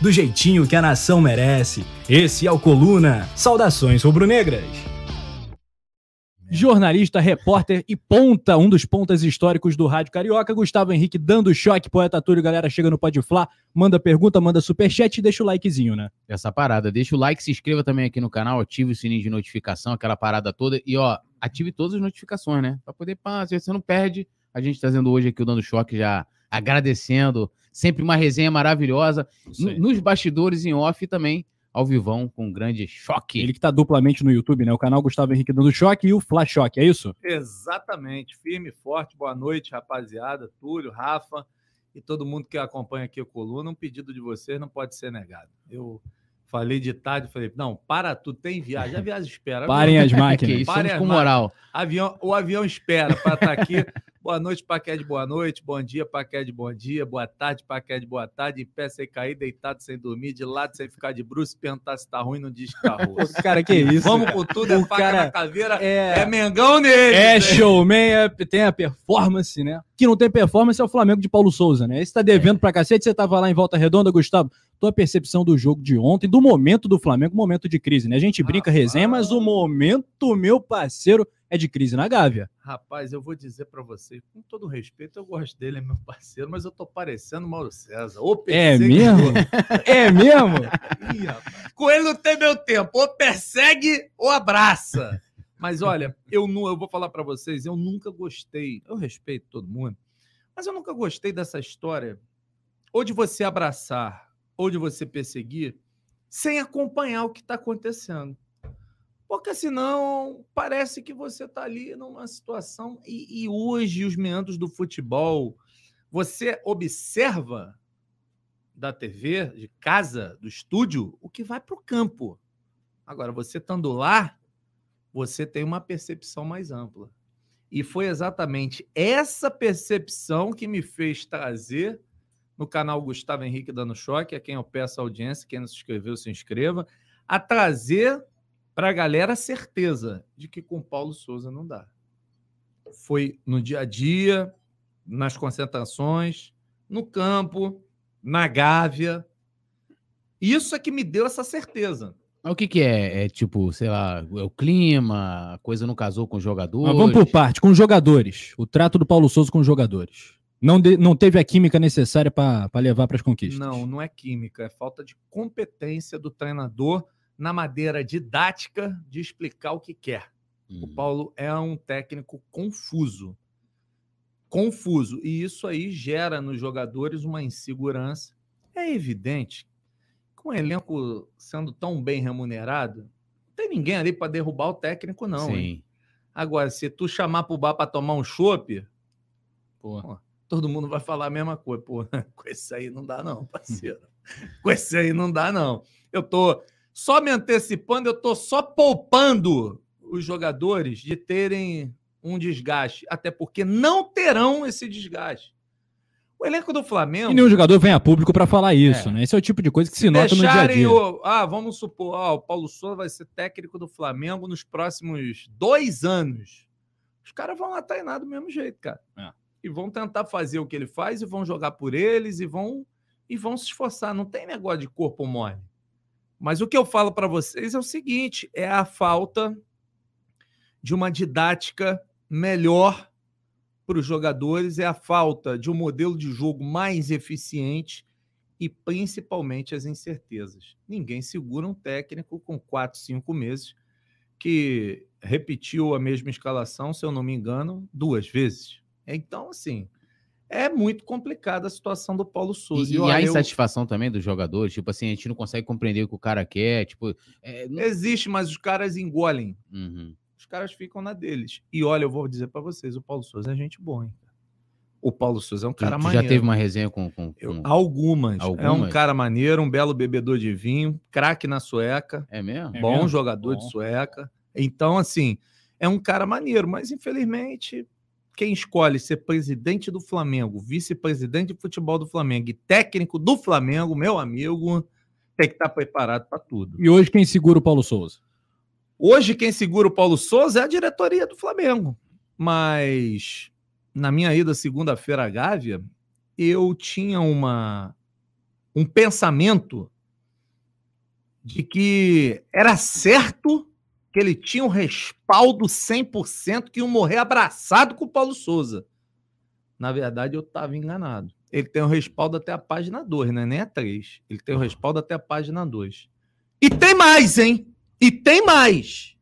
do jeitinho que a nação merece. Esse é o Coluna. Saudações rubro-negras. Jornalista, repórter e ponta, um dos pontas históricos do Rádio Carioca, Gustavo Henrique dando choque, poeta Túlio, galera chega no Pode Flá, manda pergunta, manda superchat e deixa o likezinho, né? Essa parada, deixa o like, se inscreva também aqui no canal, ative o sininho de notificação, aquela parada toda e ó, ative todas as notificações, né? Pra poder, pá, se você não perde, a gente trazendo hoje aqui o Dando Choque já agradecendo, sempre uma resenha maravilhosa, nos bastidores em off também, ao vivão com um grande choque. Ele que tá duplamente no YouTube, né? O canal Gustavo Henrique dando choque e o Flash Choque, é isso? Exatamente. Firme, forte. Boa noite, rapaziada. Túlio, Rafa e todo mundo que acompanha aqui o Coluna. Um pedido de vocês não pode ser negado. Eu falei de tarde, falei, não, para tudo, tem viagem. A viagem espera. Parem as máquinas. Parem com moral. Avião, o avião espera para estar tá aqui. Boa noite, Paquete, boa noite. Bom dia, Paquete, bom dia. Boa tarde, Paquete, boa tarde. Em pé sem cair, deitado sem dormir, de lado sem ficar de bruxo, perguntar se tá ruim, não diz que tá ruim. cara, que isso? Vamos com tudo, é o faca cara na caveira, é, é mengão nele. É né? showman, é, tem a performance, né? Que não tem performance é o Flamengo de Paulo Souza, né? Esse tá devendo é. pra cacete, você tava lá em Volta Redonda, Gustavo. Tua percepção do jogo de ontem, do momento do Flamengo, momento de crise, né? A gente brinca, ah, resenha, mas o momento, meu parceiro, é de crise na Gávea. Rapaz, eu vou dizer para você, com todo respeito, eu gosto dele, é meu parceiro, mas eu tô parecendo Mauro César. Ou é mesmo? é mesmo? Ih, com ele não tem meu tempo. Ou persegue ou abraça. Mas olha, eu, não, eu vou falar para vocês, eu nunca gostei, eu respeito todo mundo, mas eu nunca gostei dessa história ou de você abraçar ou de você perseguir sem acompanhar o que está acontecendo. Porque senão parece que você está ali numa situação. E, e, hoje, os meandros do futebol, você observa da TV, de casa, do estúdio, o que vai para o campo. Agora, você estando lá, você tem uma percepção mais ampla. E foi exatamente essa percepção que me fez trazer no canal Gustavo Henrique Dando Choque, a quem eu peço audiência, quem não se inscreveu, se inscreva, a trazer para a galera a certeza de que com Paulo Souza não dá. Foi no dia a dia, nas concentrações, no campo, na Gávea. Isso é que me deu essa certeza. Mas o que, que é? É tipo, sei lá, é o clima, a coisa não casou com os jogadores? Mas vamos por parte, com os jogadores. O trato do Paulo Souza com os jogadores. Não, de, não teve a química necessária para levar para as conquistas. Não, não é química, é falta de competência do treinador na maneira didática de explicar o que quer. Uhum. O Paulo é um técnico confuso. Confuso. E isso aí gera nos jogadores uma insegurança. É evidente com o elenco sendo tão bem remunerado, não tem ninguém ali para derrubar o técnico, não. Sim. Hein? Agora, se tu chamar pro bar para tomar um chopp, pô, todo mundo vai falar a mesma coisa. Pô, com esse aí não dá, não, parceiro. com esse aí não dá, não. Eu tô só me antecipando, eu estou só poupando os jogadores de terem um desgaste, até porque não terão esse desgaste. O elenco do Flamengo. E nenhum jogador vem a público para falar isso, é. né? Esse é o tipo de coisa que se, se nota no dia a dia. O, ah, vamos supor, o Paulo Souza vai ser técnico do Flamengo nos próximos dois anos. Os caras vão lá treinar do mesmo jeito, cara. É. E vão tentar fazer o que ele faz e vão jogar por eles e vão e vão se esforçar. Não tem negócio de corpo mole. Mas o que eu falo para vocês é o seguinte: é a falta de uma didática melhor para os jogadores, é a falta de um modelo de jogo mais eficiente e principalmente as incertezas. Ninguém segura um técnico com quatro, cinco meses que repetiu a mesma escalação, se eu não me engano, duas vezes. Então, assim, é muito complicada a situação do Paulo Souza. E, e, a insatisfação eu... também dos jogadores, tipo assim, a gente não consegue compreender o que o cara quer, tipo... É... Existe, mas os caras engolem. Uhum. Os caras ficam na deles. E olha, eu vou dizer para vocês, o Paulo Souza é gente boa, hein? O Paulo Souza é um Tu, cara tu maneiro. já teve uma resenha com. com, Eu- com- algumas. É um Algumas? cara maneiro, um belo bebedor de vinho, craque na sueca, É mesmo? É bom mesmo? jogador Bom. de sueca. Então, assim, é um cara maneiro, mas infelizmente, quem escolhe ser presidente do Flamengo, vice-presidente de futebol do Flamengo e técnico do Flamengo, meu amigo, tem que estar preparado para tudo. E hoje quem segura o Paulo Souza? Hoje, quem segura o Paulo Souza é a diretoria do Flamengo. Mas na minha ida segunda-feira à Gávea, eu tinha uma um pensamento de que era certo que ele tinha um respaldo 100% que iam morrer abraçado com o Paulo Souza. Na verdade, eu estava enganado. Ele tem o respaldo até a página 2, né? Nem a 3. Ele tem o respaldo até a página 2. E tem mais, hein? E tem mais.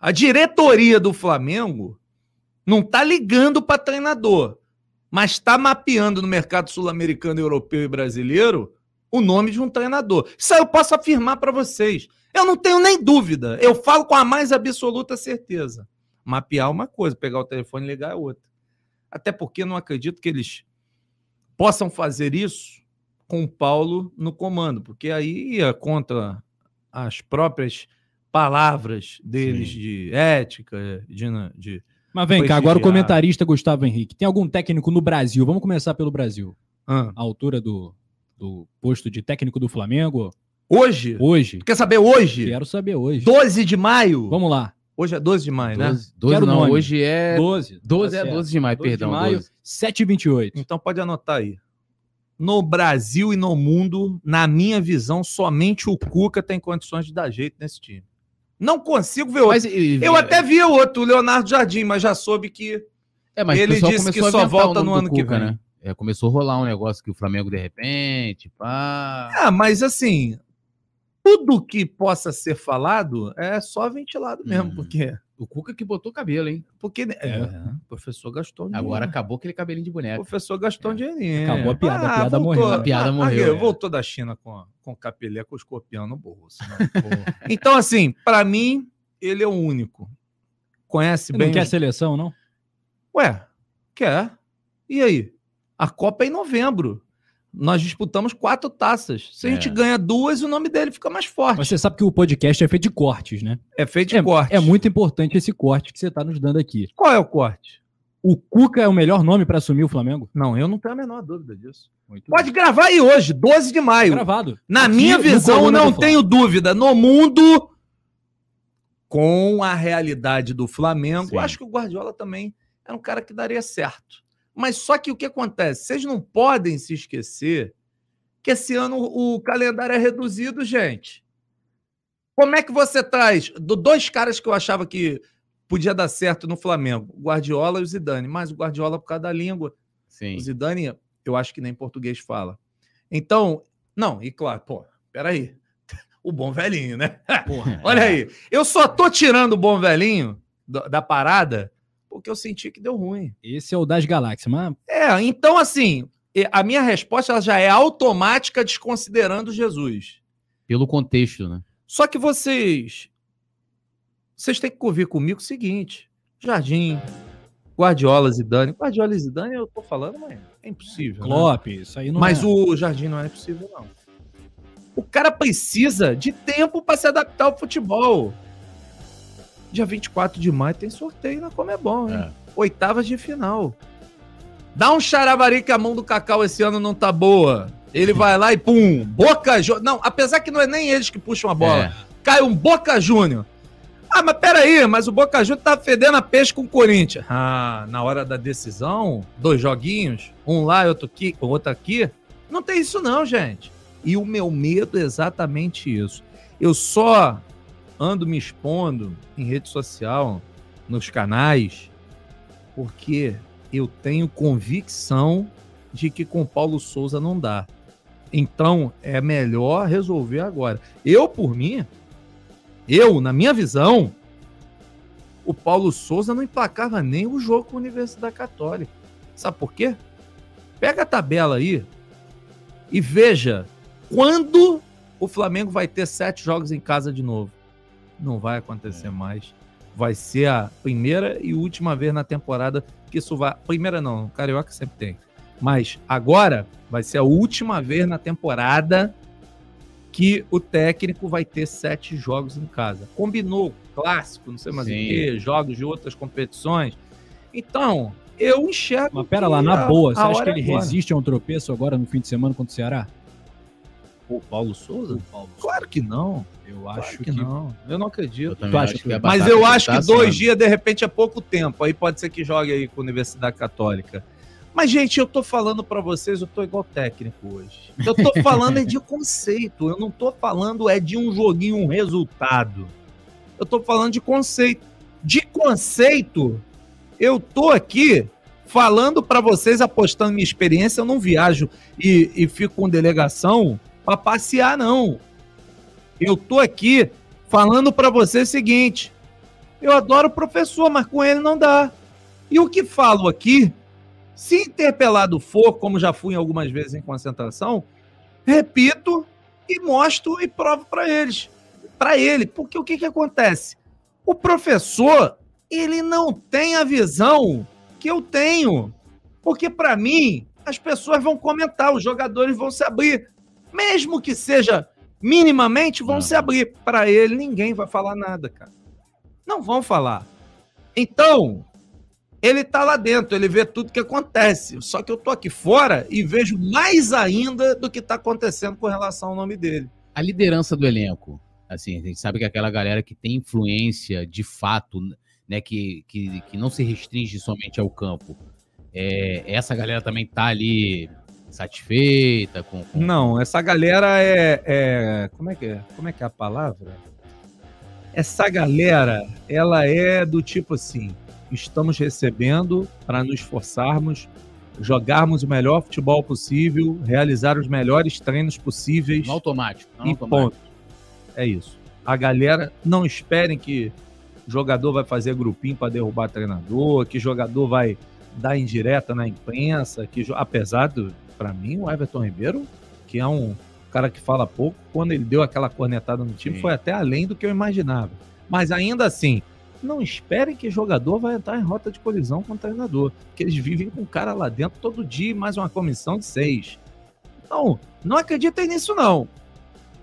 A diretoria do Flamengo não tá ligando para treinador, mas está mapeando no mercado sul-americano, europeu e brasileiro o nome de um treinador. Isso aí eu posso afirmar para vocês. Eu não tenho nem dúvida. Eu falo com a mais absoluta certeza. Mapear é uma coisa, pegar o telefone e ligar é outra. Até porque não acredito que eles possam fazer isso com o Paulo no comando, porque aí ia contra as próprias palavras deles Sim. de ética, de, de Mas vem cá, agora o comentarista Gustavo Henrique. Tem algum técnico no Brasil? Vamos começar pelo Brasil. Ah, A altura do, do posto de técnico do Flamengo hoje, hoje. quer saber hoje? Quero saber hoje. 12 de maio. Vamos lá. Hoje é 12 de maio, né? 12, 12 Quero não, nome. hoje é. 12. 12 tá é certo. 12 de maio, 12 perdão. de maio, 12. 7 e 28 Então pode anotar aí. No Brasil e no mundo, na minha visão, somente o Cuca tem condições de dar jeito nesse time. Não consigo ver outro. Mas, e- Eu até vi o outro, o Leonardo Jardim, mas já soube que. É, mas Ele disse que só volta no ano que Cuca, vem. né? É, começou a rolar um negócio que o Flamengo, de repente, pá. Ah, mas assim, tudo que possa ser falado é só ventilado mesmo, Hum. porque. O Cuca que botou cabelo, hein? Porque é, o professor gastou um Agora dinheiro. acabou aquele cabelinho de O boneca. professor gastou um dinheirinho. Acabou a piada, a piada morreu. A piada morreu, Ah, é. Voltou da China com, com o capelé, com o escorpião no bolso. né? então, assim, pra mim, ele é o único. Conhece Você bem. não quer os- seleção, não? Ué, quer. E aí? A Copa é em novembro. Nós disputamos quatro taças. Se a É. gente ganha duas, o nome dele fica mais forte. Mas você sabe que o podcast é feito de cortes, né? É feito de É, corte. é muito importante esse corte que você está nos dando aqui. Qual é o corte? O Cuca é o melhor nome para assumir o Flamengo? Não, eu não tenho a menor dúvida disso. Muito Pode gravar aí hoje, 12 de maio. gravado. Na Aqui minha visão, não tenho dúvida. No mundo, com a realidade do Flamengo, Sim. acho que o Guardiola também era um cara que daria certo. Mas só que o que acontece? Vocês não podem se esquecer que esse ano o calendário é reduzido, gente. Como é que você traz do dois caras que eu achava que podia dar certo no Flamengo, o Guardiola e o Zidane, mas o Guardiola por causa da língua, Sim. o Zidane, eu acho que nem português fala. Então, não, e claro, pô, peraí. O bom velhinho, né? Porra. Olha aí. Eu só tô tirando o bom velhinho da, da parada porque eu senti que deu ruim. Esse é o das galáxias, mas É, então assim, a minha resposta ela já é automática desconsiderando Jesus. Pelo contexto, né? Só que vocês vocês têm que convir comigo o seguinte: Jardim, Guardiola, Zidane. Guardiola e Zidane eu tô falando, mas é impossível. né? Klopp, isso aí não Mas é. o Jardim não é possível, não. O cara precisa de tempo para se adaptar ao futebol. Dia 24 de maio tem sorteio na Comebol, hein? É. Oitavas de final. Dá um charavari que a mão do Cacau esse ano não tá boa. Ele vai lá e pum, Boca Júnior. Não, apesar que não é nem eles que puxam a bola. É. Cai um Boca Júnior. Ah, mas peraí, mas o Boca Júnior tá fedendo a peixe com o Corinthians. Ah, na hora da decisão, dois joguinhos, um lá e outro aqui, outro aqui. Não tem isso não, gente. E o meu medo é exatamente isso. Eu só ando me expondo em rede social, nos canais, porque eu tenho convicção de que com Paulo Souza não dá. Então é melhor resolver agora. Eu, por mim, eu, na minha visão, o Paulo Souza não emplacava nem o jogo com a Universidade Católica. Sabe por quê? Pega a tabela aí e veja quando o Flamengo vai ter sete jogos em casa de novo. Não vai acontecer mais. vai ser a primeira e última vez na temporada que isso vai. Primeira não, o Carioca sempre tem. Mas agora vai ser a última vez na temporada que o técnico vai ter sete jogos em casa. Combinou clássico, não sei mais o Sim. quê, jogos de outras competições. Então, eu enxergo. Mas pera que lá, na a- boa, você acha que hora ele é agora. resiste a um tropeço agora no fim de semana contra o Ceará? O Paulo Souza? Claro que não. Eu Claro acho que, que, não. Eu não acredito. Eu acha acho que- Mas eu acho tá que dois dias, de repente, é pouco tempo. Aí pode ser que jogue aí com a Universidade Católica. Mas, gente, eu tô falando pra vocês, eu tô igual técnico hoje. Eu tô falando é de conceito. Eu não tô falando é de um joguinho, um resultado. Eu tô falando de conceito. De conceito, eu tô aqui falando pra vocês, apostando minha experiência. Eu não viajo e, e fico com delegação pra passear, não. Eu tô aqui falando pra vocês o seguinte: eu adoro o professor, mas com ele não dá. E o que falo aqui, se interpelado for, como já fui algumas vezes em concentração, repito e mostro e provo para eles, para ele, porque o que que acontece? O professor, ele não tem a visão que eu tenho. Porque para mim, as pessoas vão comentar, os jogadores vão se abrir, mesmo que seja minimamente, vão Não. se abrir. Para ele, ninguém vai falar nada, cara. Não vão falar. Então, ele tá lá dentro, ele vê tudo que acontece. Só que eu tô aqui fora e vejo mais ainda do que tá acontecendo com relação ao nome dele. A liderança do elenco. Assim, a gente sabe que aquela galera que tem influência de fato, né, que, que, que não se restringe somente ao campo. É, essa galera também tá ali satisfeita com. com- Não, essa galera é, é- como é que é? Como é que é a palavra? Essa galera, ela é do tipo assim, estamos recebendo para nos esforçarmos, jogarmos o melhor futebol possível, realizar os melhores treinos possíveis No automático. no e automático. ponto. É isso. A galera não esperem que jogador vai fazer grupinho para derrubar treinador, que jogador vai dar indireta na imprensa, que apesar do para mim o Everton Ribeiro, que é um cara que fala pouco, quando ele deu aquela cornetada no time Sim. foi até além do que eu imaginava. Mas ainda assim, não esperem que jogador vai entrar em rota de colisão com o treinador, porque eles vivem com o cara lá dentro todo dia, e mais uma comissão de seis. Então, não acreditem nisso não.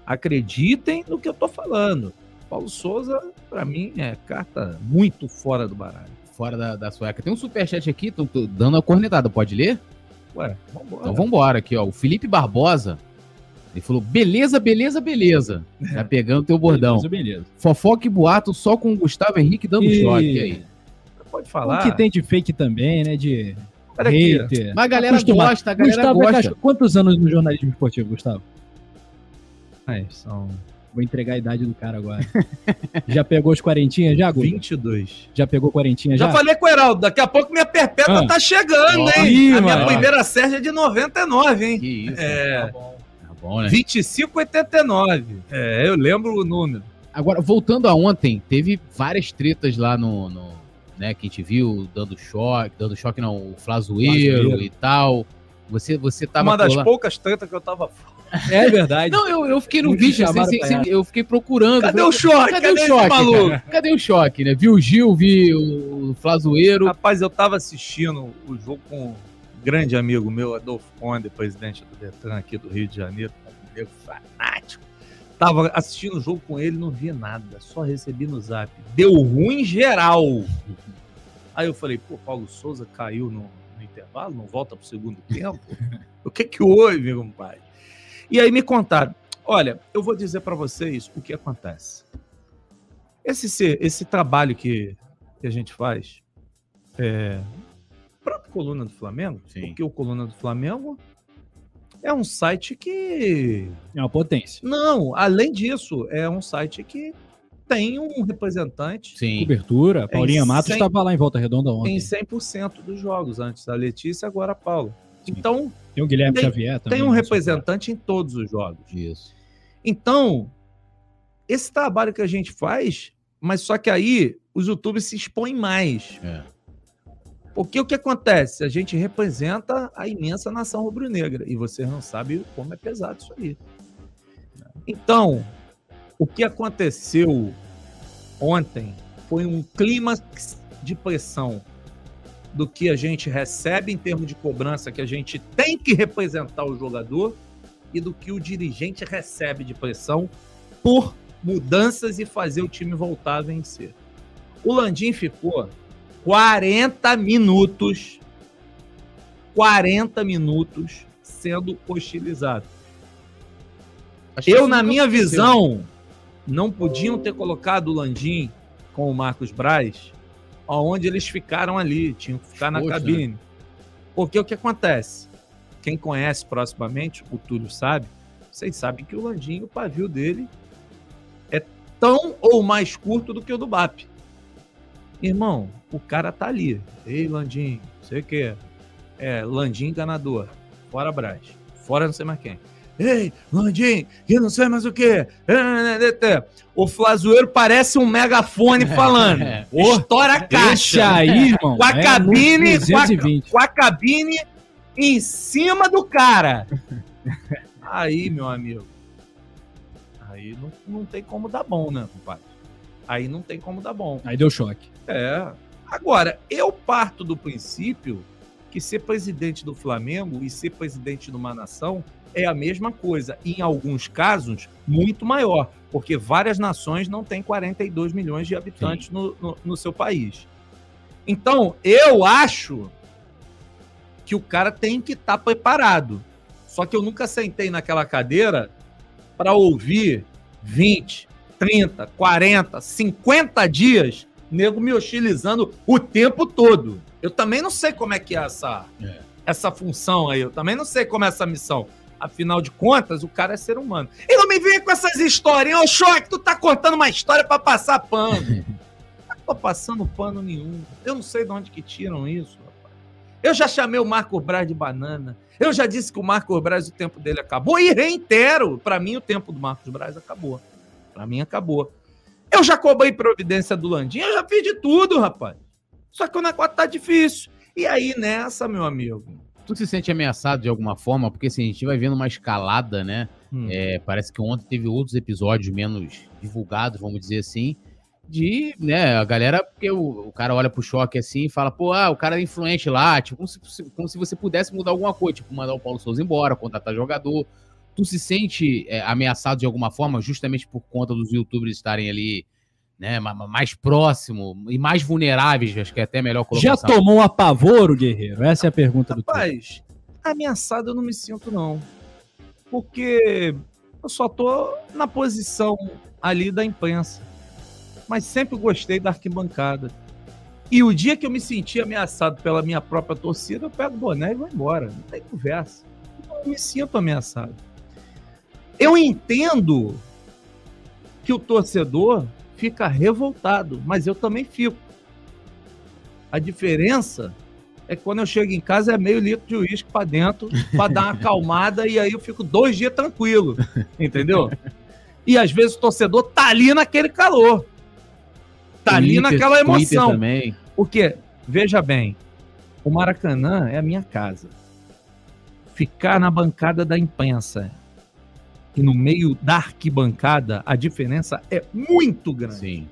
Acreditem no que eu tô falando. Paulo Souza, para mim, é carta muito fora do baralho. Fora da, da sueca. Tem um superchat aqui, tô, tô dando a cornetada. Pode ler? Ué, vambora. Então vambora aqui, ó. O Felipe Barbosa. Ele falou: beleza, beleza, beleza. Já pegando teu bordão. Beleza, beleza. Fofoca e boato só com o Gustavo Henrique dando E- choque. Aí? Pode O falar. que tem de fake também, né? De Olha hater. Mas a galera Acostumado. gosta, a galera Gustavo é gosta. cachorro. Quantos anos no jornalismo esportivo, Gustavo? Ai, são Vou entregar a idade do cara agora. já pegou os quarentinhas já, Guga? 22. Já pegou quarentinha Já já? falei com o Heraldo, daqui a pouco minha perpétua Ah. tá chegando, Ó, hein? ih, a minha mano. primeira Sérgio é de 99, hein? Que isso. É. Tá bom. Tá bom, né? 25,89. É, eu lembro o número. Agora, voltando a ontem, teve várias tretas lá no. no- né, que a gente viu dando choque, dando choque não, o Flazoeiro Flazoeiro. e tal. Você, você tava Uma das poucas tretas que eu tava fora. É verdade. Não, eu, eu fiquei no vídeo, assim, sem- sem- eu fiquei procurando. Cadê falei, o choque? Cadê, Cadê, o choque? maluco? cara? Cadê o choque, né? Vi o Gil, vi o Flazoeiro. Rapaz, eu tava assistindo o jogo com um grande amigo meu, Adolfo Conde, presidente do Detran aqui do Rio de Janeiro, um nego fanático. Tava assistindo o jogo com ele, não vi nada, só recebi no zap. Deu ruim geral. Aí eu falei, pô, Paulo Souza caiu no, no intervalo, não volta pro segundo tempo? o que que houve, meu pai? E aí me contaram, olha, eu vou dizer para vocês o que acontece. Esse, se- esse trabalho que, que a gente faz, é, próprio Coluna do Flamengo, Sim. porque o Coluna do Flamengo é um site que. É uma potência. Não, além disso, é um site que tem um representante Sim. Cobertura. Paulinha Em Matos estava lá em Volta Redonda em ontem. 100% dos jogos, antes da Letícia, agora a Paula. Sim. Então, Tem o Guilherme Tem- Xavier também. tem um né, representante em todos os jogos. Isso. Então, esse trabalho que a gente faz, mas só que aí os youtubers se expõem mais. É. Porque o que acontece? A gente representa a imensa nação rubro-negra e vocês não sabem como é pesado isso aí. Então, o que aconteceu ontem foi um clímax de pressão do que a gente recebe em termos de cobrança, que a gente tem que representar o jogador, e do que o dirigente recebe de pressão por mudanças e fazer o time voltar a vencer. O Landim ficou 40 minutos 40 minutos sendo hostilizado. Eu, na minha aconteceu. visão, não podiam ter colocado o Landim com o Marcos Braz aonde eles ficaram ali, tinham que ficar na Poxa. cabine. Porque o que acontece? Quem conhece proximamente, o Túlio sabe, vocês sabem que o Landim, o pavio dele é tão ou mais curto do que o do BAP. Irmão, o cara tá ali. Ei, Landim, sei o que. É, Landim enganador. Fora Braz. Fora não sei mais quem. Ei, Landim, que não sei mais o que. O Flazoeiro parece um megafone falando. É. Estoura a caixa. aí, irmão. Com a É cabine, com a, 220. com a cabine em cima do cara. Aí, meu amigo. Aí não, não tem como dar bom, né, compadre? Aí não tem como dar bom. Aí deu choque. É. Agora, eu parto do princípio que ser presidente do Flamengo e ser presidente de uma nação é a mesma coisa. Em alguns casos, muito maior. Porque várias nações não têm 42 milhões de habitantes no, no, no seu país. Então, eu acho que o cara tem que estar preparado. Só que eu nunca sentei naquela cadeira para ouvir 20, 30, 40, 50 dias nego me hostilizando o tempo todo. Eu também não sei como é que é essa, É. essa função aí. Eu também não sei como é essa missão. Afinal de contas, o cara é ser humano. E não me venha com essas historinhas. Ô, Choque, tu tá contando uma história pra passar pano. não tô passando pano nenhum. Eu não sei de onde que tiram isso, rapaz. Eu já chamei o Marco Braz de banana. Eu já disse que o Marcos Braz, o tempo dele acabou. E reitero, pra mim o tempo do Marcos Braz acabou. Pra mim acabou. Eu já cobrei providência do Landim, eu já fiz de tudo, rapaz. Só que o negócio tá difícil. E aí nessa, meu amigo, Tu se sente ameaçado de alguma forma? Porque assim, a gente vai vendo uma escalada, né? Hum. É, parece que ontem teve outros episódios menos divulgados, vamos dizer assim, de, né, a galera, porque o, o cara olha pro choque assim e fala, pô, ah, o cara é influente lá, tipo, como se, como se você pudesse mudar alguma coisa, tipo, mandar o Paulo Souza embora, contratar jogador. Tu se sente é, ameaçado de alguma forma, justamente por conta dos youtubers estarem ali, né, ma- ma- mais próximo e mais vulneráveis, acho que é até melhor colocar Já tomou um apavoro, guerreiro? Essa é a pergunta do Túlio. Rapaz, ameaçado eu não me sinto, não. Porque eu só tô na posição ali da imprensa. Mas sempre gostei da arquibancada. E o dia que eu me senti ameaçado pela minha própria torcida, eu pego o boné e vou embora. Não tem conversa. Eu não me sinto ameaçado. Eu entendo que o torcedor fica revoltado, mas eu também fico. A diferença é que quando eu chego em casa é meio litro de uísque pra dentro pra dar uma acalmada e aí eu fico dois dias tranquilo, entendeu? E às vezes o torcedor tá ali naquele calor, tá ali Twitter- naquela Twitter emoção. Porque, veja bem, o Maracanã é a minha casa. Ficar na bancada da imprensa e no meio da arquibancada, a diferença é muito grande. Sim.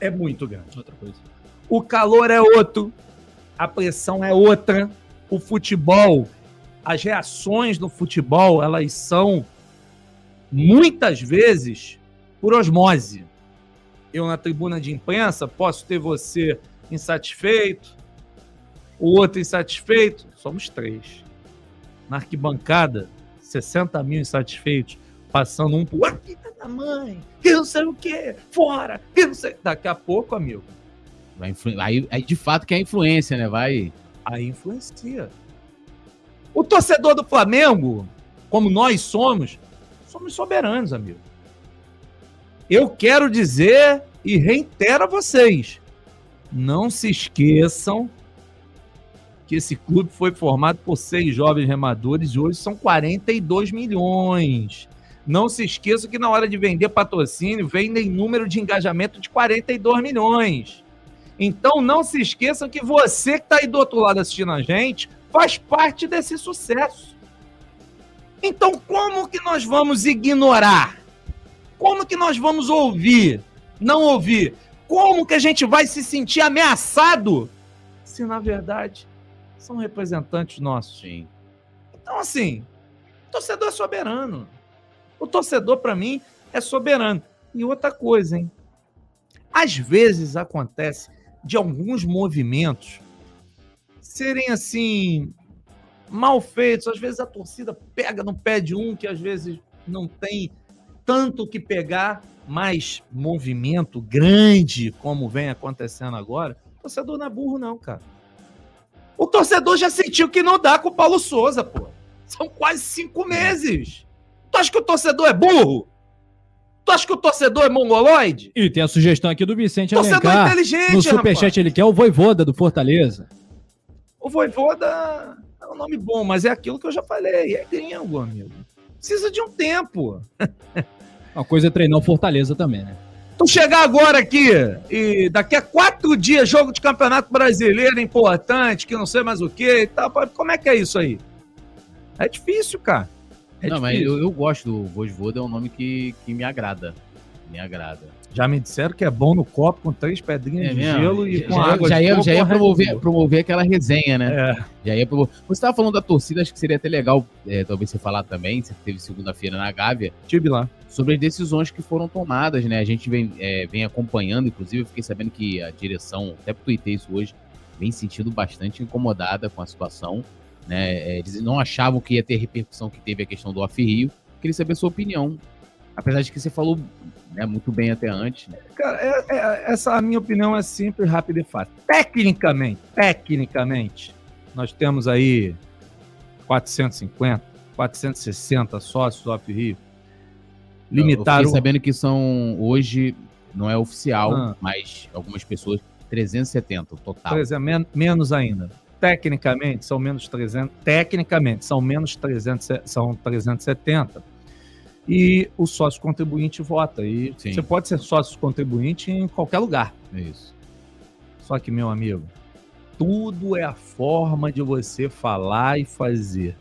É muito grande. Outra coisa. O calor é outro, a pressão é outra, o futebol, as reações no futebol, elas são muitas vezes por osmose. Eu na tribuna de imprensa posso ter você insatisfeito, o outro insatisfeito, somos três. Na arquibancada, 60 mil insatisfeitos, passando um por outro, "Ah, filha da mãe, que não sei o que, fora, que não sei. Daqui a pouco, amigo, Vai influ... aí, aí, de fato, que é a influência, né? Vai. aí influencia. O torcedor do Flamengo, como nós somos, somos soberanos, amigo. Eu quero dizer e reitero a vocês: não se esqueçam que esse clube foi formado por seis jovens remadores e hoje são 42 milhões. Não se esqueçam que na hora de vender patrocínio, vendem número de engajamento de 42 milhões. Então não se esqueçam que você que está aí do outro lado assistindo a gente faz parte desse sucesso. Então como que nós vamos ignorar? Como que nós vamos ouvir? Não ouvir Como que a gente vai se sentir ameaçado se, na verdade, são representantes nossos? Sim. Então, assim, torcedor é soberano. O torcedor, para mim, é soberano. E outra coisa, hein? Às vezes acontece de alguns movimentos serem assim mal feitos. Às vezes a torcida pega no pé de um que às vezes não tem tanto que pegar, mas movimento grande, como vem acontecendo agora, o torcedor não é burro, não, cara. O torcedor já sentiu que não dá com o Paulo Souza, pô. São quase cinco meses. Tu acha que o torcedor é burro? Tu acha que o torcedor é mongoloide? E tem a sugestão aqui do Vicente Torcedor Alencar. inteligente, No rapaz. superchat ele quer o Voivoda do Fortaleza. O Voivoda é um nome bom, mas é aquilo que eu já falei. É gringo, amigo. Precisa de um tempo. Uma coisa é treinar o Fortaleza também, né? Tu chegar agora aqui e daqui a quatro dias, jogo de campeonato brasileiro importante, que não sei mais o que e tal. Como é que é isso aí? É difícil, cara. É não, mas difícil. eu, eu gosto do Vosvoda, é um nome que, que me agrada. Me agrada. Já me disseram que é bom no copo com três pedrinhas É de mesmo? gelo e já, com já- água já de ia, já ia promover, promover aquela resenha, né? É. Já ia promover. Você estava falando da torcida, acho que seria até legal, é, talvez você falar também, você teve segunda-feira na Gávea, Tive lá. sobre as decisões que foram tomadas, né? A gente vem, é, vem acompanhando, inclusive eu fiquei sabendo que a direção, até tuitei isso hoje, vem sentindo bastante incomodada com a situação, né? É, eles não achavam que ia ter repercussão que teve a questão do Off-Rio. Queria saber a sua opinião. Apesar de que você falou né, muito bem até antes, né? Cara, é- é- essa a minha opinião é simples, rápida e fácil. Tecnicamente, tecnicamente, nós temos aí 450, 460 sócios do Up Rio. Eu Limitaram. fiquei sabendo que são, hoje, não é oficial, Ah. mas algumas pessoas, 370 o total. Exemplo, men- menos ainda. Tecnicamente, são menos 300. Tecnicamente, são menos 300, são 370. E o sócio contribuinte vota. E Sim. você pode ser sócio contribuinte em qualquer lugar. É isso. Só que, meu amigo, tudo é a forma de você falar e fazer.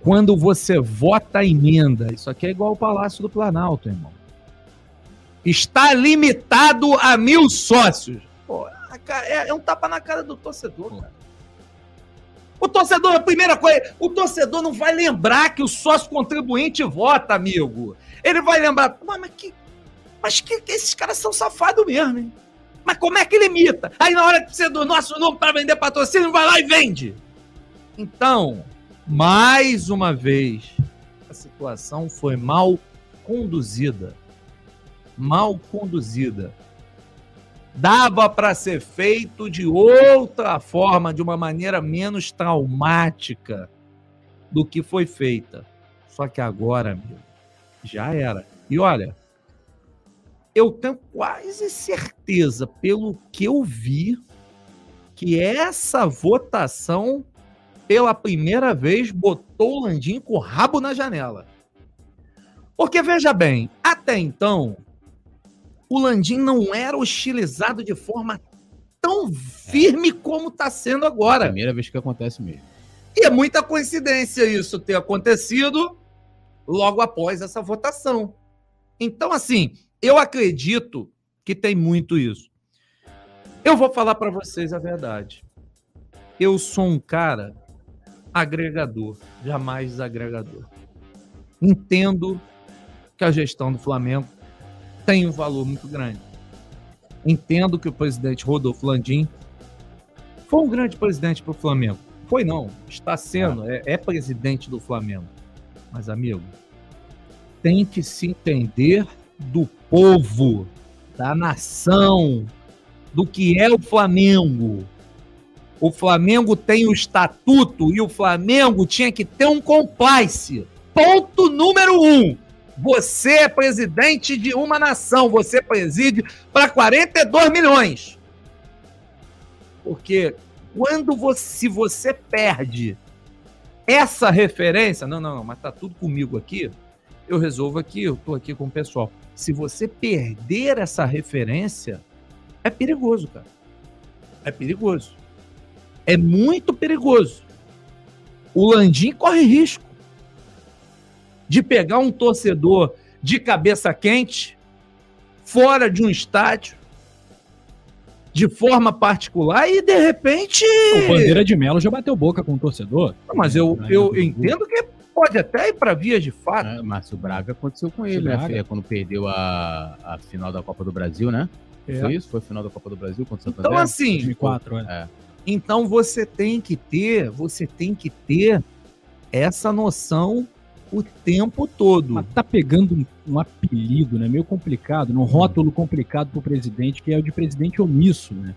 Quando você vota a emenda, isso aqui é igual ao Palácio do Planalto, irmão. Está limitado a mil sócios. Pô, cara, é, é um tapa na cara do torcedor, cara. O torcedor, a primeira coisa, o torcedor não vai lembrar que o sócio contribuinte vota, amigo. Ele vai lembrar, "Pô, mas que, mas que, que esses caras são safados mesmo, hein? Mas como é que limita? Aí na hora que precisa do nosso nome para vender patrocínio, vai lá e vende. Então, mais uma vez, a situação foi mal conduzida. Mal conduzida. Dava para ser feito de outra forma, de uma maneira menos traumática do que foi feita. Só que agora, amigo, já era. E olha, eu tenho quase certeza, pelo que eu vi, que essa votação, pela primeira vez, botou o Landim com o rabo na janela. Porque, veja bem, até então, o Landim não era hostilizado de forma tão firme como está sendo agora. Primeira vez que acontece mesmo. E é muita coincidência isso ter acontecido logo após essa votação. Então, assim, eu acredito que tem muito isso. Eu vou falar para vocês a verdade. Eu sou um cara agregador, jamais desagregador. Entendo que a gestão do Flamengo tem um valor muito grande. Entendo que o presidente Rodolfo Landim foi um grande presidente para o Flamengo. Foi não, está sendo, é, é presidente do Flamengo. Mas, amigo, tem que se entender do povo, da nação, do que é o Flamengo. O Flamengo tem o estatuto e o Flamengo tinha que ter um complice. Ponto número um. Você é presidente de uma nação, você preside para 42 milhões. Porque quando você, se você perde essa referência, não, não, não, mas tá tudo comigo aqui, eu resolvo aqui, eu tô aqui com o pessoal. Se você perder essa referência, é perigoso, cara. É perigoso. É muito perigoso. O Landim corre risco de pegar um torcedor de cabeça quente, fora de um estádio, de forma particular e de repente. O Bandeira de Melo já bateu boca com o torcedor. Não, mas eu, Na eu entendo que pode até ir para vias de fato. É, Márcio Braga aconteceu com Márcio ele, né? Quando perdeu a, a final da Copa do Brasil, né? É. Foi isso? Foi a final da Copa do Brasil contra o Santo Então, assim, 2004, é. então você tem que ter, você tem que ter essa noção o tempo todo. Mas tá pegando um, um apelido, né? Meio complicado, um rótulo complicado pro presidente, que é o de presidente omisso, né?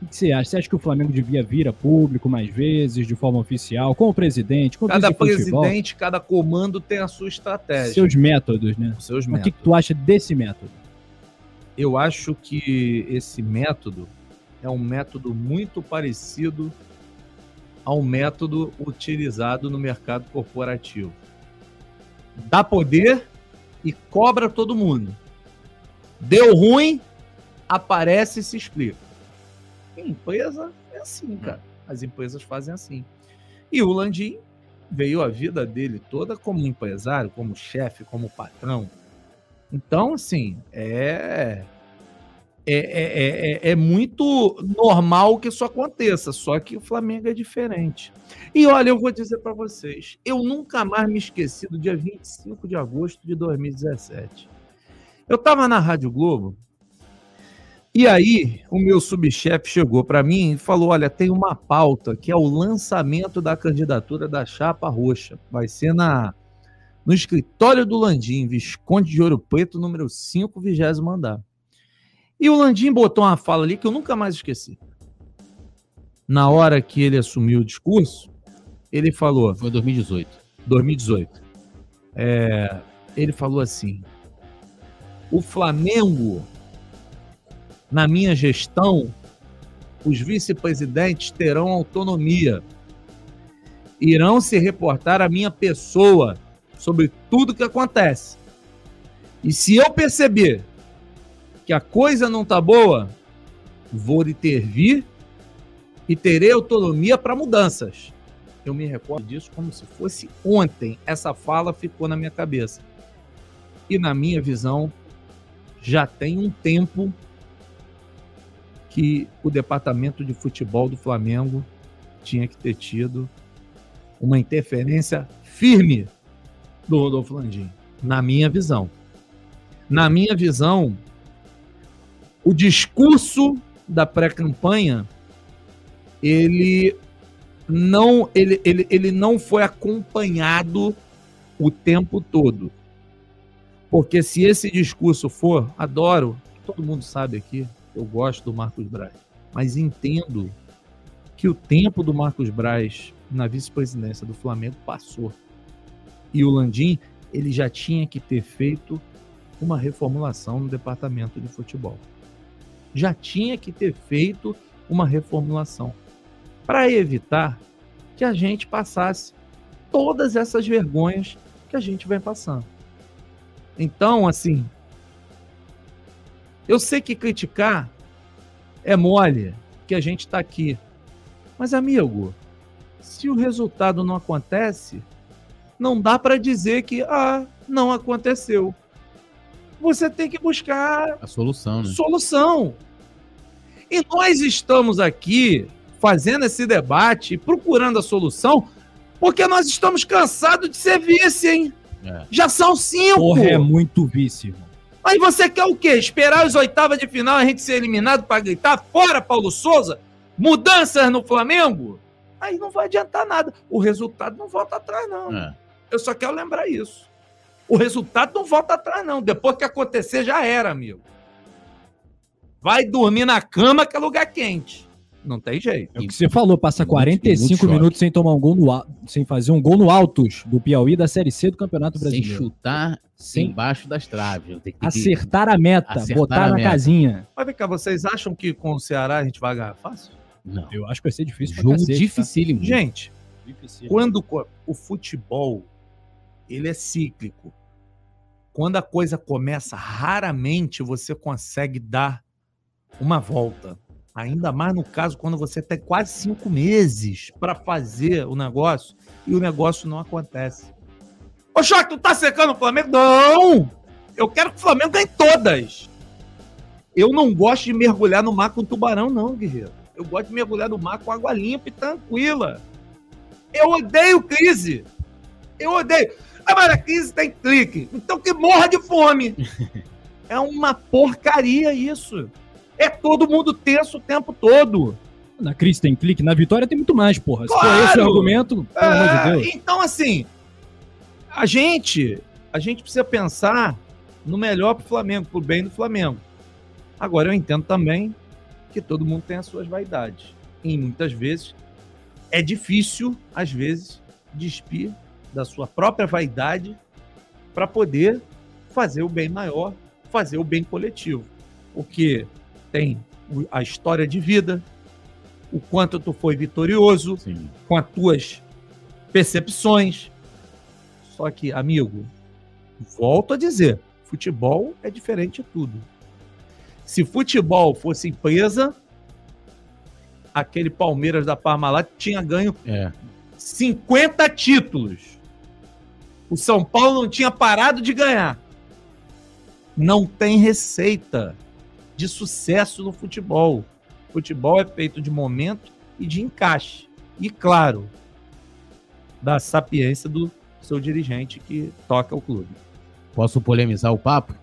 O que você acha? Você acha que o Flamengo devia vir a público mais vezes, de forma oficial, com o presidente, com o Cada presidente, cada comando tem a sua estratégia. Seus métodos, né? Seus Mas O métodos. que, que tu acha desse método? Eu acho que esse método é um método muito parecido ao método utilizado no mercado corporativo. Dá poder e cobra todo mundo. Deu ruim, aparece e se explica. Em empresa é assim, cara. As empresas fazem assim. E o Landim veio a vida dele toda como empresário, como chefe, como patrão. Então, assim, é, é, é, é, é muito normal que isso aconteça, só que o Flamengo é diferente. E olha, eu vou dizer para vocês, eu nunca mais me esqueci do dia 25 de agosto de 2017. Eu estava na Rádio Globo e aí o meu subchefe chegou para mim e falou: Olha, tem uma pauta que é o lançamento da candidatura da Chapa Roxa. Vai ser na no escritório do Landim, Visconde de Ouro Preto, número 5, vigésimo andar. E o Landim botou uma fala ali que eu nunca mais esqueci. Na hora que ele assumiu o discurso, ele falou, Foi 2018. 2018, é, ele falou assim: o Flamengo, na minha gestão, os vice-presidentes terão autonomia, irão se reportar à minha pessoa sobre tudo que acontece. E se eu perceber que a coisa não tá boa, vou intervir e terei autonomia para mudanças. Eu me recordo disso como se fosse ontem. Essa fala ficou na minha cabeça. E na minha visão, já tem um tempo que o departamento de futebol do Flamengo tinha que ter tido uma interferência firme do Rodolfo Landim, na minha visão. Na minha visão, o discurso da pré-campanha ele não ele, ele, ele não foi acompanhado o tempo todo. Porque se esse discurso for, adoro, todo mundo sabe aqui, eu gosto do Marcos Braz, mas entendo que o tempo do Marcos Braz na vice-presidência do Flamengo passou. E o Landim, ele já tinha que ter feito uma reformulação no departamento de futebol. Já tinha que ter feito uma reformulação para evitar que a gente passasse todas essas vergonhas que a gente vem passando. Então, assim, eu sei que criticar é mole, que a gente está aqui. Mas, amigo, se o resultado não acontece, não dá para dizer que ah, não aconteceu. Você tem que buscar A solução, né? solução. E nós estamos aqui fazendo esse debate, procurando a solução, porque nós estamos cansados de ser vice, hein? É. Já são cinco. Porra, é muito vício, irmão. Aí você quer o quê? Esperar as oitavas de final a gente ser eliminado para gritar fora Paulo Souza? Mudanças no Flamengo? Aí não vai adiantar nada. O resultado não volta atrás, não. É. Eu só quero lembrar isso. O resultado não volta atrás, não. Depois que acontecer, já era, amigo. Vai dormir na cama que é lugar quente. Não tem jeito. É o que você falou, passa Muito- muito 45 choque. minutos sem tomar um gol no sem fazer um gol no Altos do Piauí da Série C do Campeonato Sem Brasileiro. chutar Sem embaixo das traves. Tem que- acertar a meta, Acertar botar a na meta. casinha. Mas vem cá, vocês acham que com o Ceará a gente vai ganhar fácil? Não. Eu acho que vai ser difícil pra Jogo cacete, tá? dificílimo. Gente, Difícil. quando o futebol ele é cíclico. Quando a coisa começa, raramente você consegue dar uma volta. Ainda mais no caso quando você tem quase cinco meses para fazer o negócio e o negócio não acontece. Ô, Choque, tu tá secando o Flamengo? Não! Eu quero que o Flamengo ganhe todas. Eu não gosto de mergulhar no mar com tubarão, não, guerreiro. Eu gosto de mergulhar no mar com água limpa e tranquila. Eu odeio crise. Eu odeio. Ah, mas a crise tem clique. Então que morra de fome. É uma porcaria isso. É todo mundo tenso o tempo todo. Na crise tem clique, na vitória tem muito mais, porra. Se for Claro! esse o argumento, pelo amor de É, Deus. então, assim, a gente, a gente precisa pensar no melhor pro Flamengo, pro bem do Flamengo. Agora, eu entendo também que todo mundo tem as suas vaidades. E muitas vezes é difícil, às vezes, despir da sua própria vaidade para poder fazer o bem maior, fazer o bem coletivo. Porque tem o- a história de vida, o quanto tu foi vitorioso, Sim. com as tuas percepções. Só que, amigo, volto a dizer, futebol é diferente de tudo. Se futebol fosse empresa, aquele Palmeiras da Parmalat tinha ganho É. 50 títulos. O São Paulo não tinha parado de ganhar. Não tem receita de sucesso no futebol. Futebol é feito de momento e de encaixe. E, claro, da sapiência do seu dirigente que toca o clube. Posso polemizar o papo?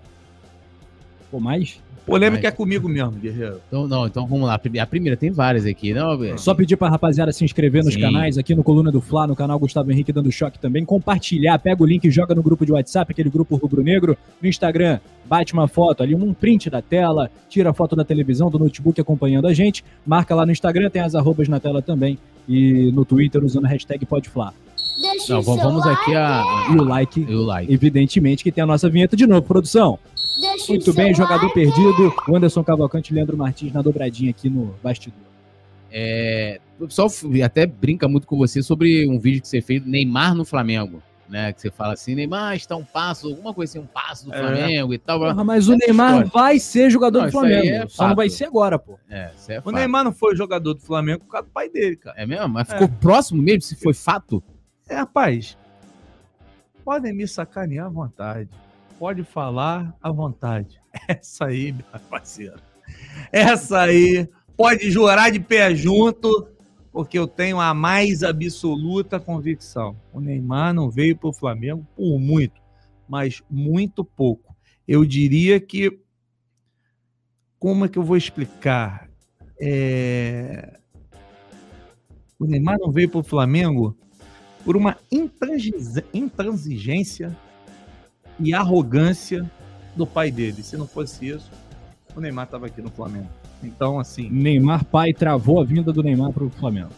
Pô, mais? Polêmica Mas- é comigo mesmo, guerreiro. Então, não, então vamos lá. A prime- A primeira tem várias aqui, não, velho? Só pedir pra rapaziada se inscrever nos Sim. canais, aqui no Coluna do Fla, no canal Gustavo Henrique dando choque também, compartilhar, pega o link e joga no grupo de WhatsApp, aquele grupo rubro-negro, no Instagram, bate uma foto ali, um print da tela, tira a foto da televisão, do notebook acompanhando a gente, marca lá no Instagram, tem as arrobas na tela também, e no Twitter usando a hashtag PodFla. Deixa Não, o vamos, aqui a. E o like, E o like. evidentemente, que tem a nossa vinheta de novo, produção. Deixa Muito bem, jogador like. perdido, o Anderson Cavalcante e Leandro Martins na dobradinha aqui no bastidor. É, o pessoal até brinca muito com você sobre um vídeo que você fez do Neymar no Flamengo. Né, que você fala assim, Neymar está um passo, alguma coisa assim, um passo do É. Flamengo e tal. Porra, mas o Essa Neymar história. vai ser jogador Não, do Flamengo. é Só não vai ser agora, pô. É, isso é O fato. Neymar não foi jogador do Flamengo por causa do pai dele, cara. É mesmo? Mas ficou próximo mesmo, se foi fato? É, rapaz, podem me sacanear à vontade. Pode falar à vontade. Essa aí, meu parceiro. Essa aí, pode jurar de pé junto, porque eu tenho a mais absoluta convicção. O Neymar não veio para o Flamengo por muito, mas muito pouco. Eu diria que. Como é que eu vou explicar? É, O Neymar não veio para o Flamengo por uma intransi- intransigência e arrogância do pai dele. Se não fosse isso, o Neymar estava aqui no Flamengo. Então, assim, Neymar pai travou a vinda do Neymar pro Flamengo.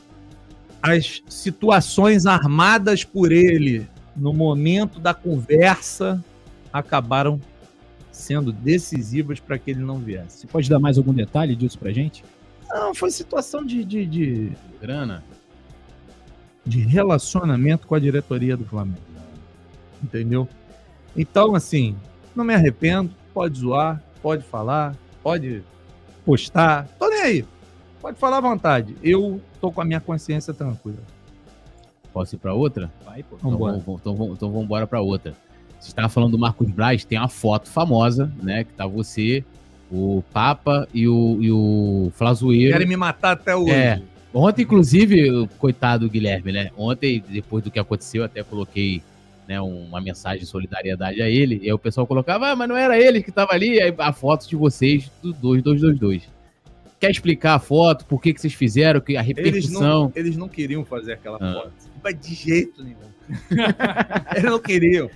as situações armadas por ele no momento da conversa acabaram sendo decisivas para que ele não viesse. Você pode dar mais algum detalhe disso pra gente? Não, foi situação de, de, de, Grana? de relacionamento com a diretoria do Flamengo. Entendeu? Então, assim, não me arrependo. Pode zoar, pode falar, pode postar. Tô nem aí. Pode falar à vontade. Eu tô com a minha consciência tranquila. Posso ir pra outra? Vai, pô. Então Vambora. vamos, então, vamos, então vamos embora pra outra. Você estava falando do Marcos Braz, tem uma foto famosa, né? Que tá você, o Papa e o, e o Flazoeiro. Querem me matar até hoje. É. Ontem, inclusive, coitado do Guilherme, né? Ontem, depois do que aconteceu, até coloquei né, uma mensagem de solidariedade a ele. E aí o pessoal colocava, ah, mas não era ele que estava ali. Aí a foto de vocês do 2222. Quer explicar a foto? Por que, que vocês fizeram? que A Eles repercussão? não, eles não queriam fazer aquela Ah. foto. Mas de jeito nenhum. eles não queriam.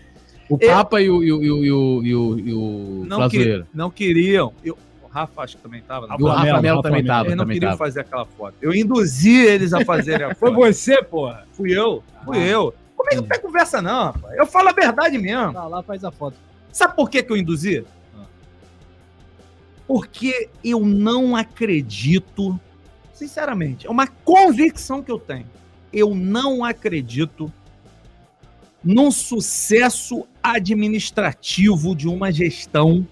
O Eu- Papa e o, e o, e o, e o, e o, Não, que, não queriam. Eu, o Rafa acho que também estava. E o Rafa Melo, Melo Rafa também Melo. tava. Eles não queriam tava. fazer aquela foto. Eu induzi eles a fazerem a Foi foto. você, porra. Fui eu. Fui Ah. eu. Como é que não tem conversa, não, rapaz? Eu falo a verdade mesmo. Tá lá, faz a foto. Sabe por que, que eu induzi? Ah. Porque eu não acredito, sinceramente, é uma convicção que eu tenho. Eu não acredito num sucesso administrativo de uma gestão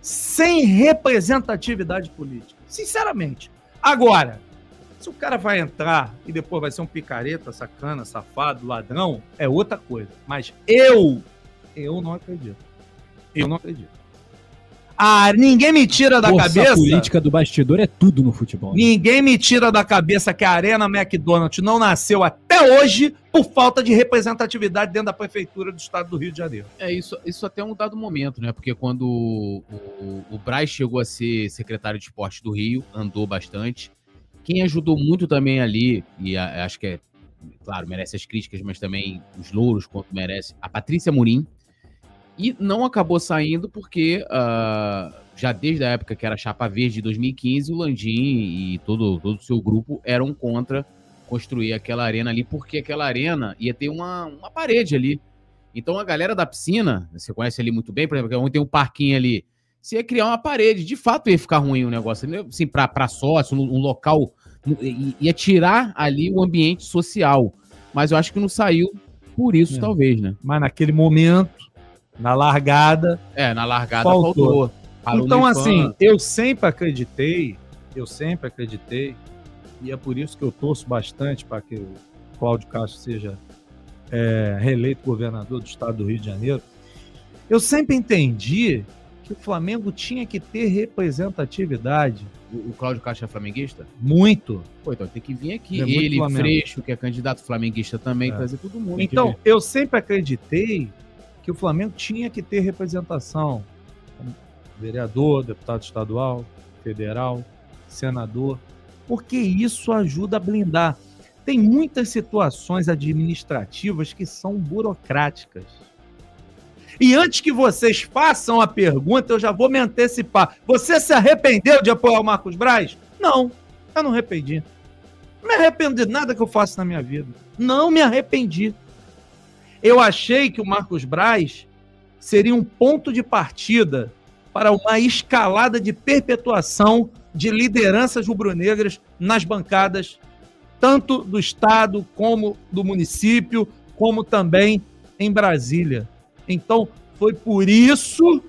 sem representatividade política. Sinceramente. Agora, se o cara vai entrar e depois vai ser um picareta, sacana, safado, ladrão, é outra coisa. Mas eu, eu não acredito. Eu não acredito. Ah, ninguém me tira da Força cabeça. política do bastidor é tudo no futebol. né? Ninguém me tira da cabeça que a Arena McDonald's não nasceu até hoje por falta de representatividade dentro da prefeitura do estado do Rio de Janeiro. É isso, isso até um dado momento, né? Porque quando o, o, o Braz chegou a ser secretário de esporte do Rio, andou bastante. Quem ajudou muito também ali, e a- acho que é, claro, merece as críticas, mas também os louros, quanto merece, a Patrícia Murim. E não acabou saindo porque ah, já desde a época que era Chapa Verde de 2015, o Landim e todo, todo o seu grupo eram contra construir aquela arena ali, porque aquela arena ia ter uma, uma parede ali. Então a galera da piscina, você conhece ali muito bem, por exemplo, onde tem um parquinho ali, você ia criar uma parede, de fato ia ficar ruim o negócio, assim, para sócio, um, local, ia tirar ali o ambiente social. Mas eu acho que não saiu por isso, É. talvez, né? Mas naquele momento, na largada. É, na largada Faltou. faltou. Então, assim, eu sempre acreditei, eu sempre acreditei, e é por isso que eu torço bastante para que o Cláudio Castro seja é, reeleito governador do estado do Rio de Janeiro. Eu sempre entendi que o Flamengo tinha que ter representatividade o, o Cláudio Castro é flamenguista? muito. Pô, então tem que vir aqui. É Ele. Freixo, que é candidato flamenguista também, É. trazer todo mundo. Então, eu sempre acreditei que o Flamengo tinha que ter representação. Vereador, deputado estadual, federal, senador, porque isso ajuda a blindar. Tem muitas situações administrativas que são burocráticas. E antes que vocês façam a pergunta, eu já vou me antecipar. Você se arrependeu de apoiar o Marcos Braz? Não, eu não arrependi. Não me arrependo de nada que eu faço na minha vida. Não me arrependi. Eu achei que o Marcos Braz seria um ponto de partida para uma escalada de perpetuação de lideranças rubro-negras nas bancadas, tanto do Estado como do município, como também em Brasília. Então, foi por isso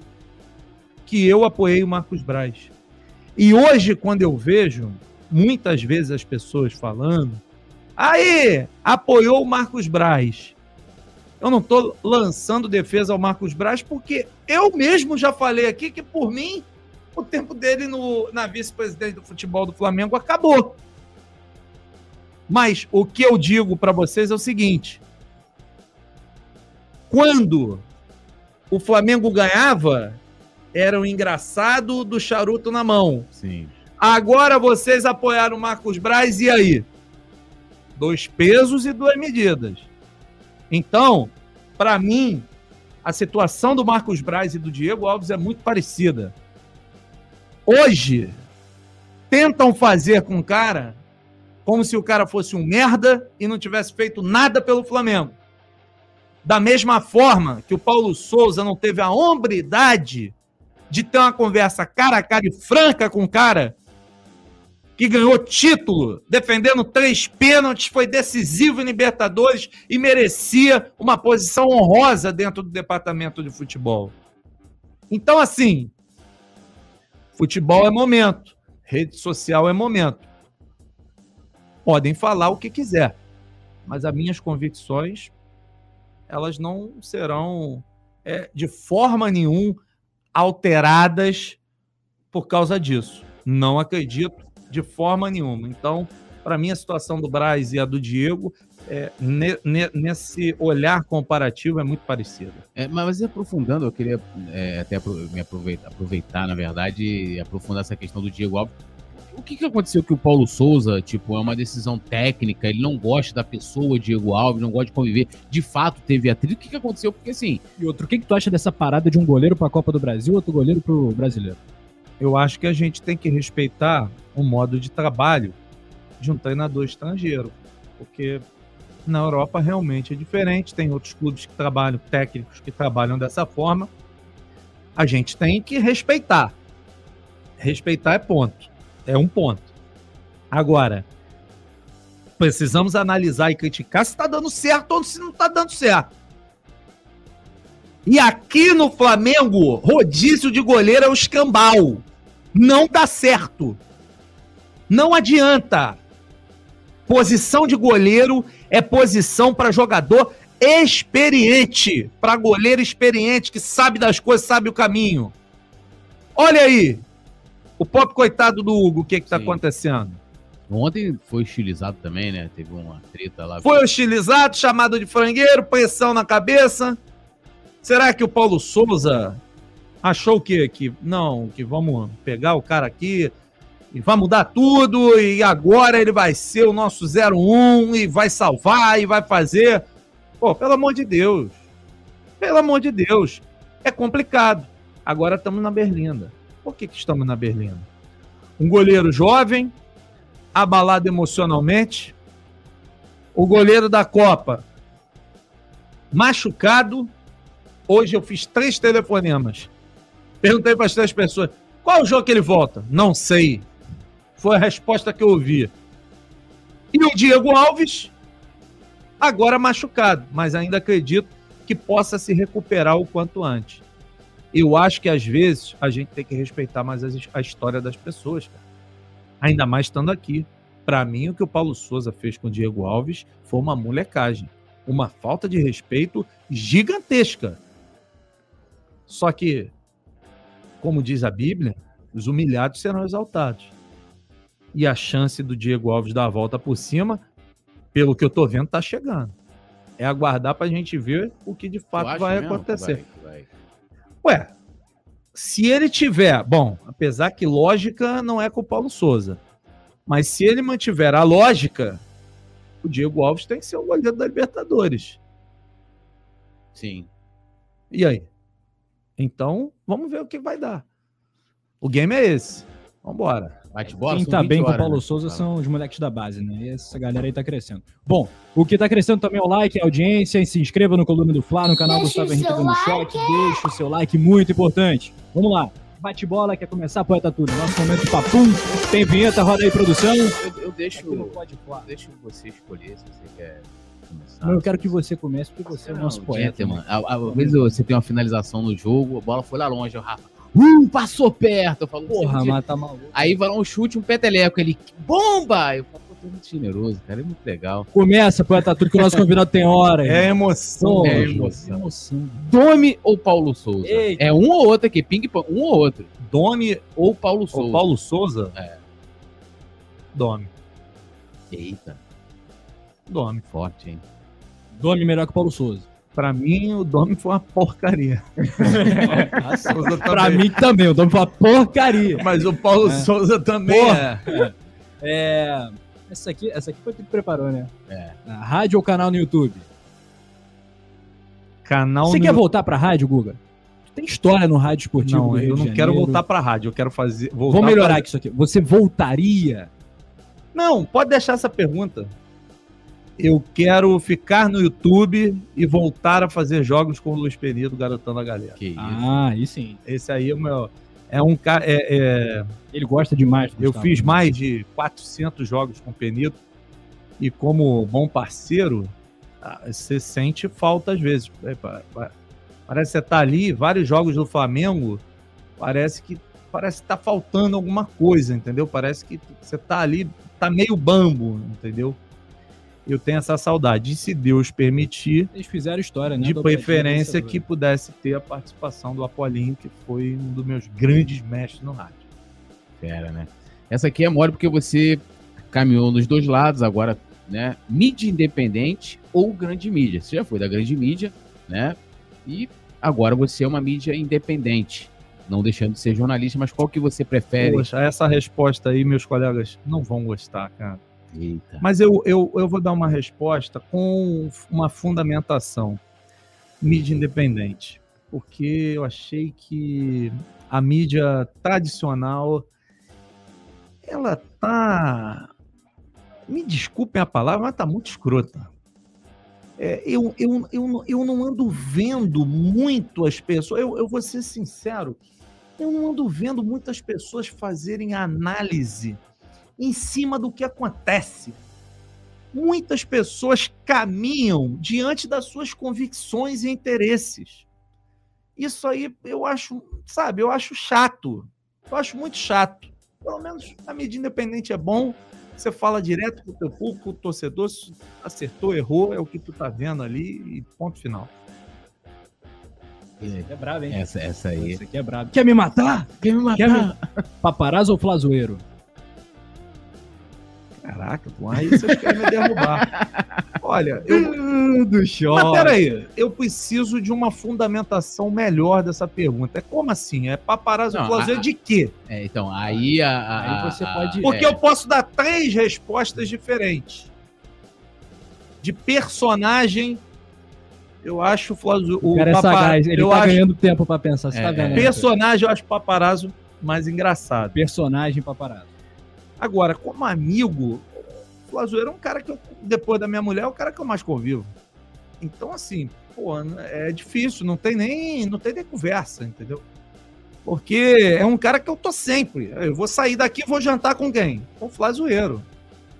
que eu apoiei o Marcos Braz. E hoje, quando eu vejo muitas vezes as pessoas falando, aí, apoiou o Marcos Braz. Eu não estou lançando defesa ao Marcos Braz, porque eu mesmo já falei aqui que, por mim, o tempo dele no, na vice-presidente do futebol do Flamengo acabou. Mas o que eu digo para vocês é o seguinte: quando o Flamengo ganhava, era o engraçado do charuto na mão. Sim. Agora vocês apoiaram o Marcos Braz, e aí? Dois pesos e duas medidas. Então, para mim, a situação do Marcos Braz e do Diego Alves é muito parecida. Hoje, tentam fazer com o cara como se o cara fosse um merda e não tivesse feito nada pelo Flamengo. Da mesma forma que o Paulo Souza não teve a hombridade de ter uma conversa cara a cara e franca com o cara que ganhou título, defendendo três pênaltis, foi decisivo em Libertadores e merecia uma posição honrosa dentro do departamento de futebol. Então, assim, futebol é momento, rede social é momento. Podem falar o que quiser, mas as minhas convicções, elas não serão é, de forma nenhuma alteradas por causa disso. Não acredito de forma nenhuma. Então, para mim, a situação do Braz e a do Diego, é, ne- ne- nesse olhar comparativo, é muito parecida. É, mas aprofundando, eu queria é, até me aproveitar, aproveitar, na verdade, e aprofundar essa questão do Diego Alves. O que, que aconteceu que o Paulo Souza, tipo, é uma decisão técnica, ele não gosta da pessoa Diego Alves, não gosta de conviver, de fato teve atrito. O que, que aconteceu? Porque assim, E outro, o que, que tu acha dessa parada de um goleiro pra Copa do Brasil e outro goleiro pro brasileiro? Eu acho que a gente tem que respeitar o modo de trabalho de um treinador estrangeiro, porque na Europa realmente é diferente, tem outros clubes que trabalham, técnicos que trabalham dessa forma. A gente tem que respeitar. Respeitar é ponto. É um ponto. Agora, precisamos analisar e criticar se está dando certo ou se não está dando certo. E aqui no Flamengo, rodízio de goleiro é o escambau. Não dá certo. Não adianta. Posição de goleiro é posição para jogador experiente, para goleiro experiente que sabe das coisas, sabe o caminho. Olha aí. O pobre coitado do Hugo, o que que tá Sim. acontecendo? Ontem foi estilizado também, né? Teve uma treta lá. Foi hostilizado, chamado de frangueiro, pressão na cabeça. Será que o Paulo Souza achou que, que não, que vamos pegar o cara aqui e vai mudar tudo e agora ele vai ser o nosso 01 e vai salvar e vai fazer? Pô, pelo amor de Deus. Pelo amor de Deus. É complicado. Agora estamos na Berlinda. Por que, que estamos na Berlinda? Um goleiro jovem, abalado emocionalmente, o goleiro da Copa machucado. Hoje eu fiz três telefonemas. Perguntei para as três pessoas: qual o jogo que ele volta? Não sei. Foi a resposta que eu ouvi. E o Diego Alves, agora machucado, mas ainda acredito que possa se recuperar o quanto antes. Eu acho que às vezes a gente tem que respeitar mais a história das pessoas, cara. Ainda mais estando aqui. Para mim, o que o Paulo Souza fez com o Diego Alves foi uma molecagem. Uma falta de respeito gigantesca. Só que, como diz a Bíblia, os humilhados serão exaltados. E a chance do Diego Alves dar a volta por cima, pelo que eu tô vendo, tá chegando. É aguardar pra gente ver o que de fato vai mesmo acontecer. vai- vai? Ué, se ele tiver, bom, apesar que lógica não é com o Paulo Souza, mas se ele mantiver a lógica, o Diego Alves tem que ser o goleiro da Libertadores. Sim. E aí? Então, vamos ver o que vai dar. O game é esse. Vambora. Bate bola. Quem são tá 20 bem com o horas, Paulo né? Souza são os moleques da base, né? E essa galera aí tá crescendo. Bom, o que tá crescendo também é o like, a audiência. E se inscreva no Coluna do Fla, no canal Deixa Gustavo Henrique Dando Choque. Deixa o seu like, muito importante. Vamos lá. Bate bola, quer começar, poeta tudo. Nosso momento de papum. Tem vinheta, roda aí, produção. Eu, eu deixo, não você escolher se você quer começar. Não, eu quero que você comece, porque você é o Não, nosso poeta. gentleman. À- Às vezes você tem uma finalização no jogo, a bola foi lá longe, o Rafa. Uh, passou perto. Eu falo, Porra, você- mas tá maluco. Aí vai lá um chute, um peteleco. Ele, bomba! Eu falo, pô, é muito generoso, cara, é muito legal. Começa, poeta tudo, que o nosso convidado tem hora. É emoção. Pô, é gente. emoção. emoção. Domi ou Paulo Souza? Eita. É um ou outro aqui, ping-pong, um ou outro. Domi Ou Paulo Souza. ou Paulo Souza? É. Domi. Eita, Domi. forte, hein? Domi melhor que o Paulo Souza. Pra mim, o Domi foi uma porcaria. Souza pra mim também, o Domi foi uma porcaria. Mas o Paulo É. Souza também Porra. é. É. Essa aqui, essa aqui foi tu que preparou, né? É. Na rádio ou canal no YouTube? Canal Você no- quer voltar pra rádio, Guga? Tu tem história no rádio esportivo Não, do Rio eu de não quero Janeiro. voltar pra rádio, eu quero fazer. Vou melhorar pra- isso aqui. Você voltaria? Não, pode deixar essa pergunta. Eu quero ficar no YouTube e voltar a fazer jogos com o Luiz Penido, garotando a galera. Que isso. Ah, aí sim. Esse aí é o meu. É um cara. É, é- Ele gosta demais. eu Gustavo. fiz mais de 400 jogos com o Penido e, como bom parceiro, ah, você sente falta às vezes. É, pa- pa- Parece que você tá ali, vários jogos do Flamengo, parece que parece que tá faltando alguma coisa, entendeu? Parece que você tá ali, tá meio bambo, entendeu? Eu tenho essa saudade. E se Deus permitir, Eles fizeram história, né? de preferência que pudesse ter a participação do Apolinho, que foi um dos meus grandes mestres no rádio. Fera, né? Essa aqui é mole porque você caminhou nos dois lados, agora, né? Mídia independente ou grande mídia. Você já foi da grande mídia, né? E agora você é uma mídia independente. Não deixando de ser jornalista, mas qual que você prefere? Poxa, essa resposta aí, meus colegas não vão gostar, cara. Eita. Mas eu, eu, eu vou dar uma resposta com uma fundamentação. Mídia independente. Porque eu achei que a mídia tradicional ela tá. Me desculpem a palavra, mas tá muito escrota. É, eu, eu, eu, eu não ando vendo muito as pessoas. Eu, eu vou ser sincero, eu não ando vendo muitas pessoas fazerem análise em cima do que acontece. Muitas pessoas caminham diante das suas convicções e interesses. Isso aí eu acho, sabe, eu acho chato. Eu acho muito chato. Pelo menos a mídia independente é bom. Você fala direto com o teu público, o torcedor se acertou, errou, é o que tu tá vendo ali e ponto final. É brabo, hein? Essa, essa aí. Esse aqui é brabo. Quer me matar? Quer me Quer me... Paparazzo ou flazoeiro? Caraca, pô, aí vocês querem me derrubar. Olha, eu. Do Mas show. peraí, eu preciso de uma fundamentação melhor dessa pergunta. É como assim? É paparazzo Não, a- de quê? É, então, aí a. a- Aí você a- pode- Porque é, eu posso dar três respostas diferentes. De personagem, eu acho o Flazo, O cara é papa- sagaz, ele eu tá acho ganhando tempo pra pensar. Você É, tá é. vendo? né? personagem, eu acho paparazzo mais engraçado. Personagem paparazzo. Agora, como amigo, o Flazoeiro é um cara que eu, depois da minha mulher, é o cara que eu mais convivo. Então, assim, pô, é difícil, não tem nem, não tem nem conversa, entendeu? Porque é um cara que eu tô sempre. Eu vou sair daqui vou jantar com quem? Com o Flazoeiro.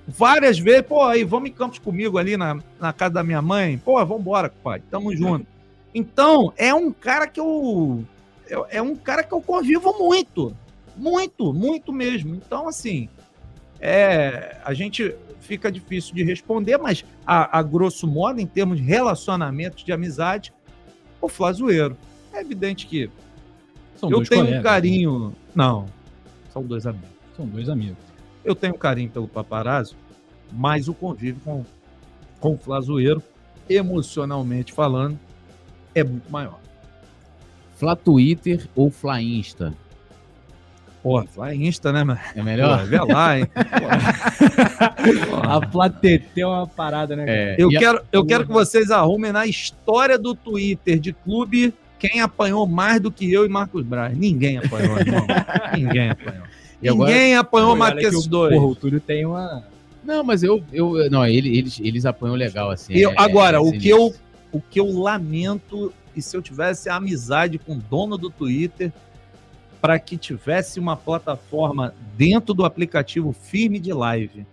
Várias vezes, pô, aí vamos em Campos comigo ali na, na casa da minha mãe. Pô, vambora, pai, tamo junto. Então, é um cara que eu. É, é um cara que eu convivo muito. Muito, muito mesmo. Então, assim, é, a gente fica difícil de responder, mas a, a grosso modo, em termos de relacionamentos de amizade, o Flazoeiro. É evidente que São eu dois tenho colegas, um carinho. Não, são dois amigos. né? São dois amigos. Eu tenho um carinho pelo paparazzo, mas o convívio com, com o Flazoeiro, emocionalmente falando, é muito maior. Fla Twitter ou Fla Insta? Porra, lá em Insta, né, mano? É melhor? Pô, vê lá, hein? A Platete é uma parada, né? É, Eu e a- quero, eu quero que vocês arrumem na história do Twitter de clube quem apanhou mais do que eu e Marcos Braz. Ninguém apanhou, irmão. Ninguém apanhou. E agora- Ninguém apanhou Olha mais que esses o- dois. Porra, o Túlio tem uma. Não, mas eu. eu não, ele- eles, eles apanham legal, assim. Eu- é- agora, é o, que eu, o que eu lamento, e se eu tivesse amizade com o dono do Twitter, para que tivesse uma plataforma dentro do aplicativo firme de live.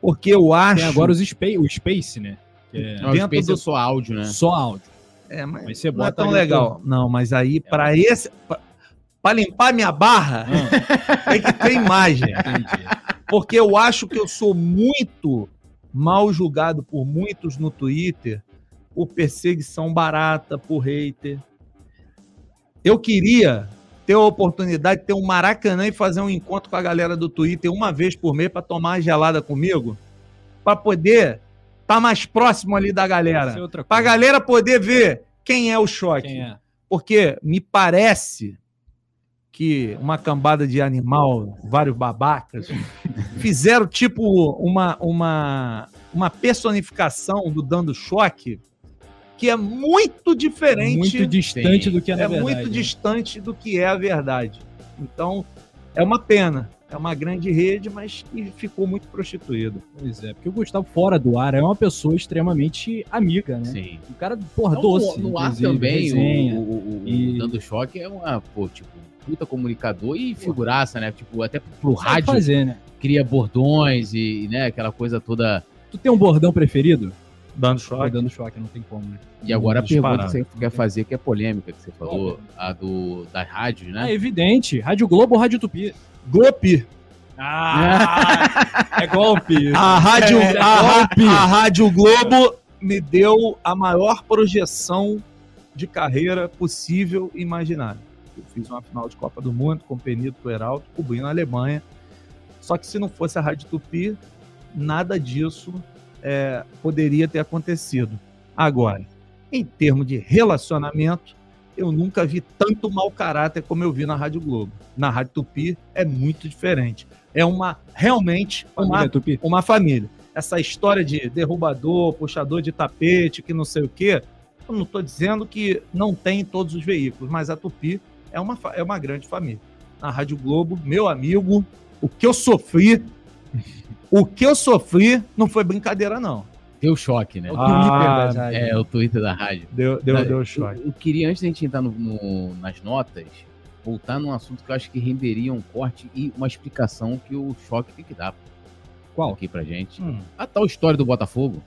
Porque eu acho. Tem agora os Space, o Space, né? É Não, o dentro Space do- é só áudio, né? só áudio. É, mas Mas você não é bota tão legal. Não, mas aí, para esse. Para limpar minha barra, tem que ter imagem. Entendi. Porque eu acho que eu sou muito mal julgado por muitos no Twitter por perseguição barata, por hater. Eu queria ter a oportunidade de ter um Maracanã e fazer um encontro com a galera do Twitter uma vez por mês para tomar uma gelada comigo, para poder estar mais próximo ali da é galera. Para a coisa. galera poder ver quem é o choque. É? Porque me parece que uma cambada de animal, vários babacas, fizeram tipo uma, uma, uma personificação do dando choque que é muito diferente, Muito distante Sim. do que é na é verdade. muito né? distante do que é a verdade. Então, é uma pena. É uma grande rede, mas que ficou muito prostituída. Pois é, porque o Gustavo, fora do ar, é uma pessoa extremamente amiga, né? Sim. Um cara, porra, Não, doce. no, no ar também, o, resenha. o, o- o E- Dando Choque é uma, pô, tipo, puta comunicador e figuraça, né? Tipo, até pro rádio, fazer, né? cria bordões e, né, aquela coisa toda. Tu tem um bordão preferido? Dando choque. dando choque, não tem como, né? E agora a pergunta que você quer fazer, que é polêmica, que você falou, a do, das rádios, É né? evidente. Rádio Globo ou Rádio Tupi? Golpe. Ah! é golpe. A Rádio, É, a, Ra- golpe. a Rádio Globo me deu a maior projeção de carreira possível e imaginável. Eu fiz uma final de Copa do Mundo com o Penito Heraldo, cobrindo a Alemanha. Só que se não fosse a Rádio Tupi, nada disso é, poderia ter acontecido. Agora, em termos de relacionamento, eu nunca vi tanto mau caráter como eu vi na Rádio Globo. Na Rádio Tupi é muito diferente. É uma realmente uma Família uma família. Essa história de derrubador, puxador de tapete, que não sei o quê, eu não estou dizendo que não tem em todos os veículos, mas a Tupi é uma, é uma grande família. Na Rádio Globo, meu amigo, o que eu sofri, o que eu sofri não foi brincadeira, não. Deu choque, né? É o Ah, Twitter. É, o Twitter da rádio. Deu, deu, deu eu- choque. Eu, queria, antes da gente entrar no- no- nas notas, voltar num assunto que eu acho que renderia um corte e uma explicação que o choque tem que dar Qual? aqui pra gente. Hum. A tal história do Botafogo.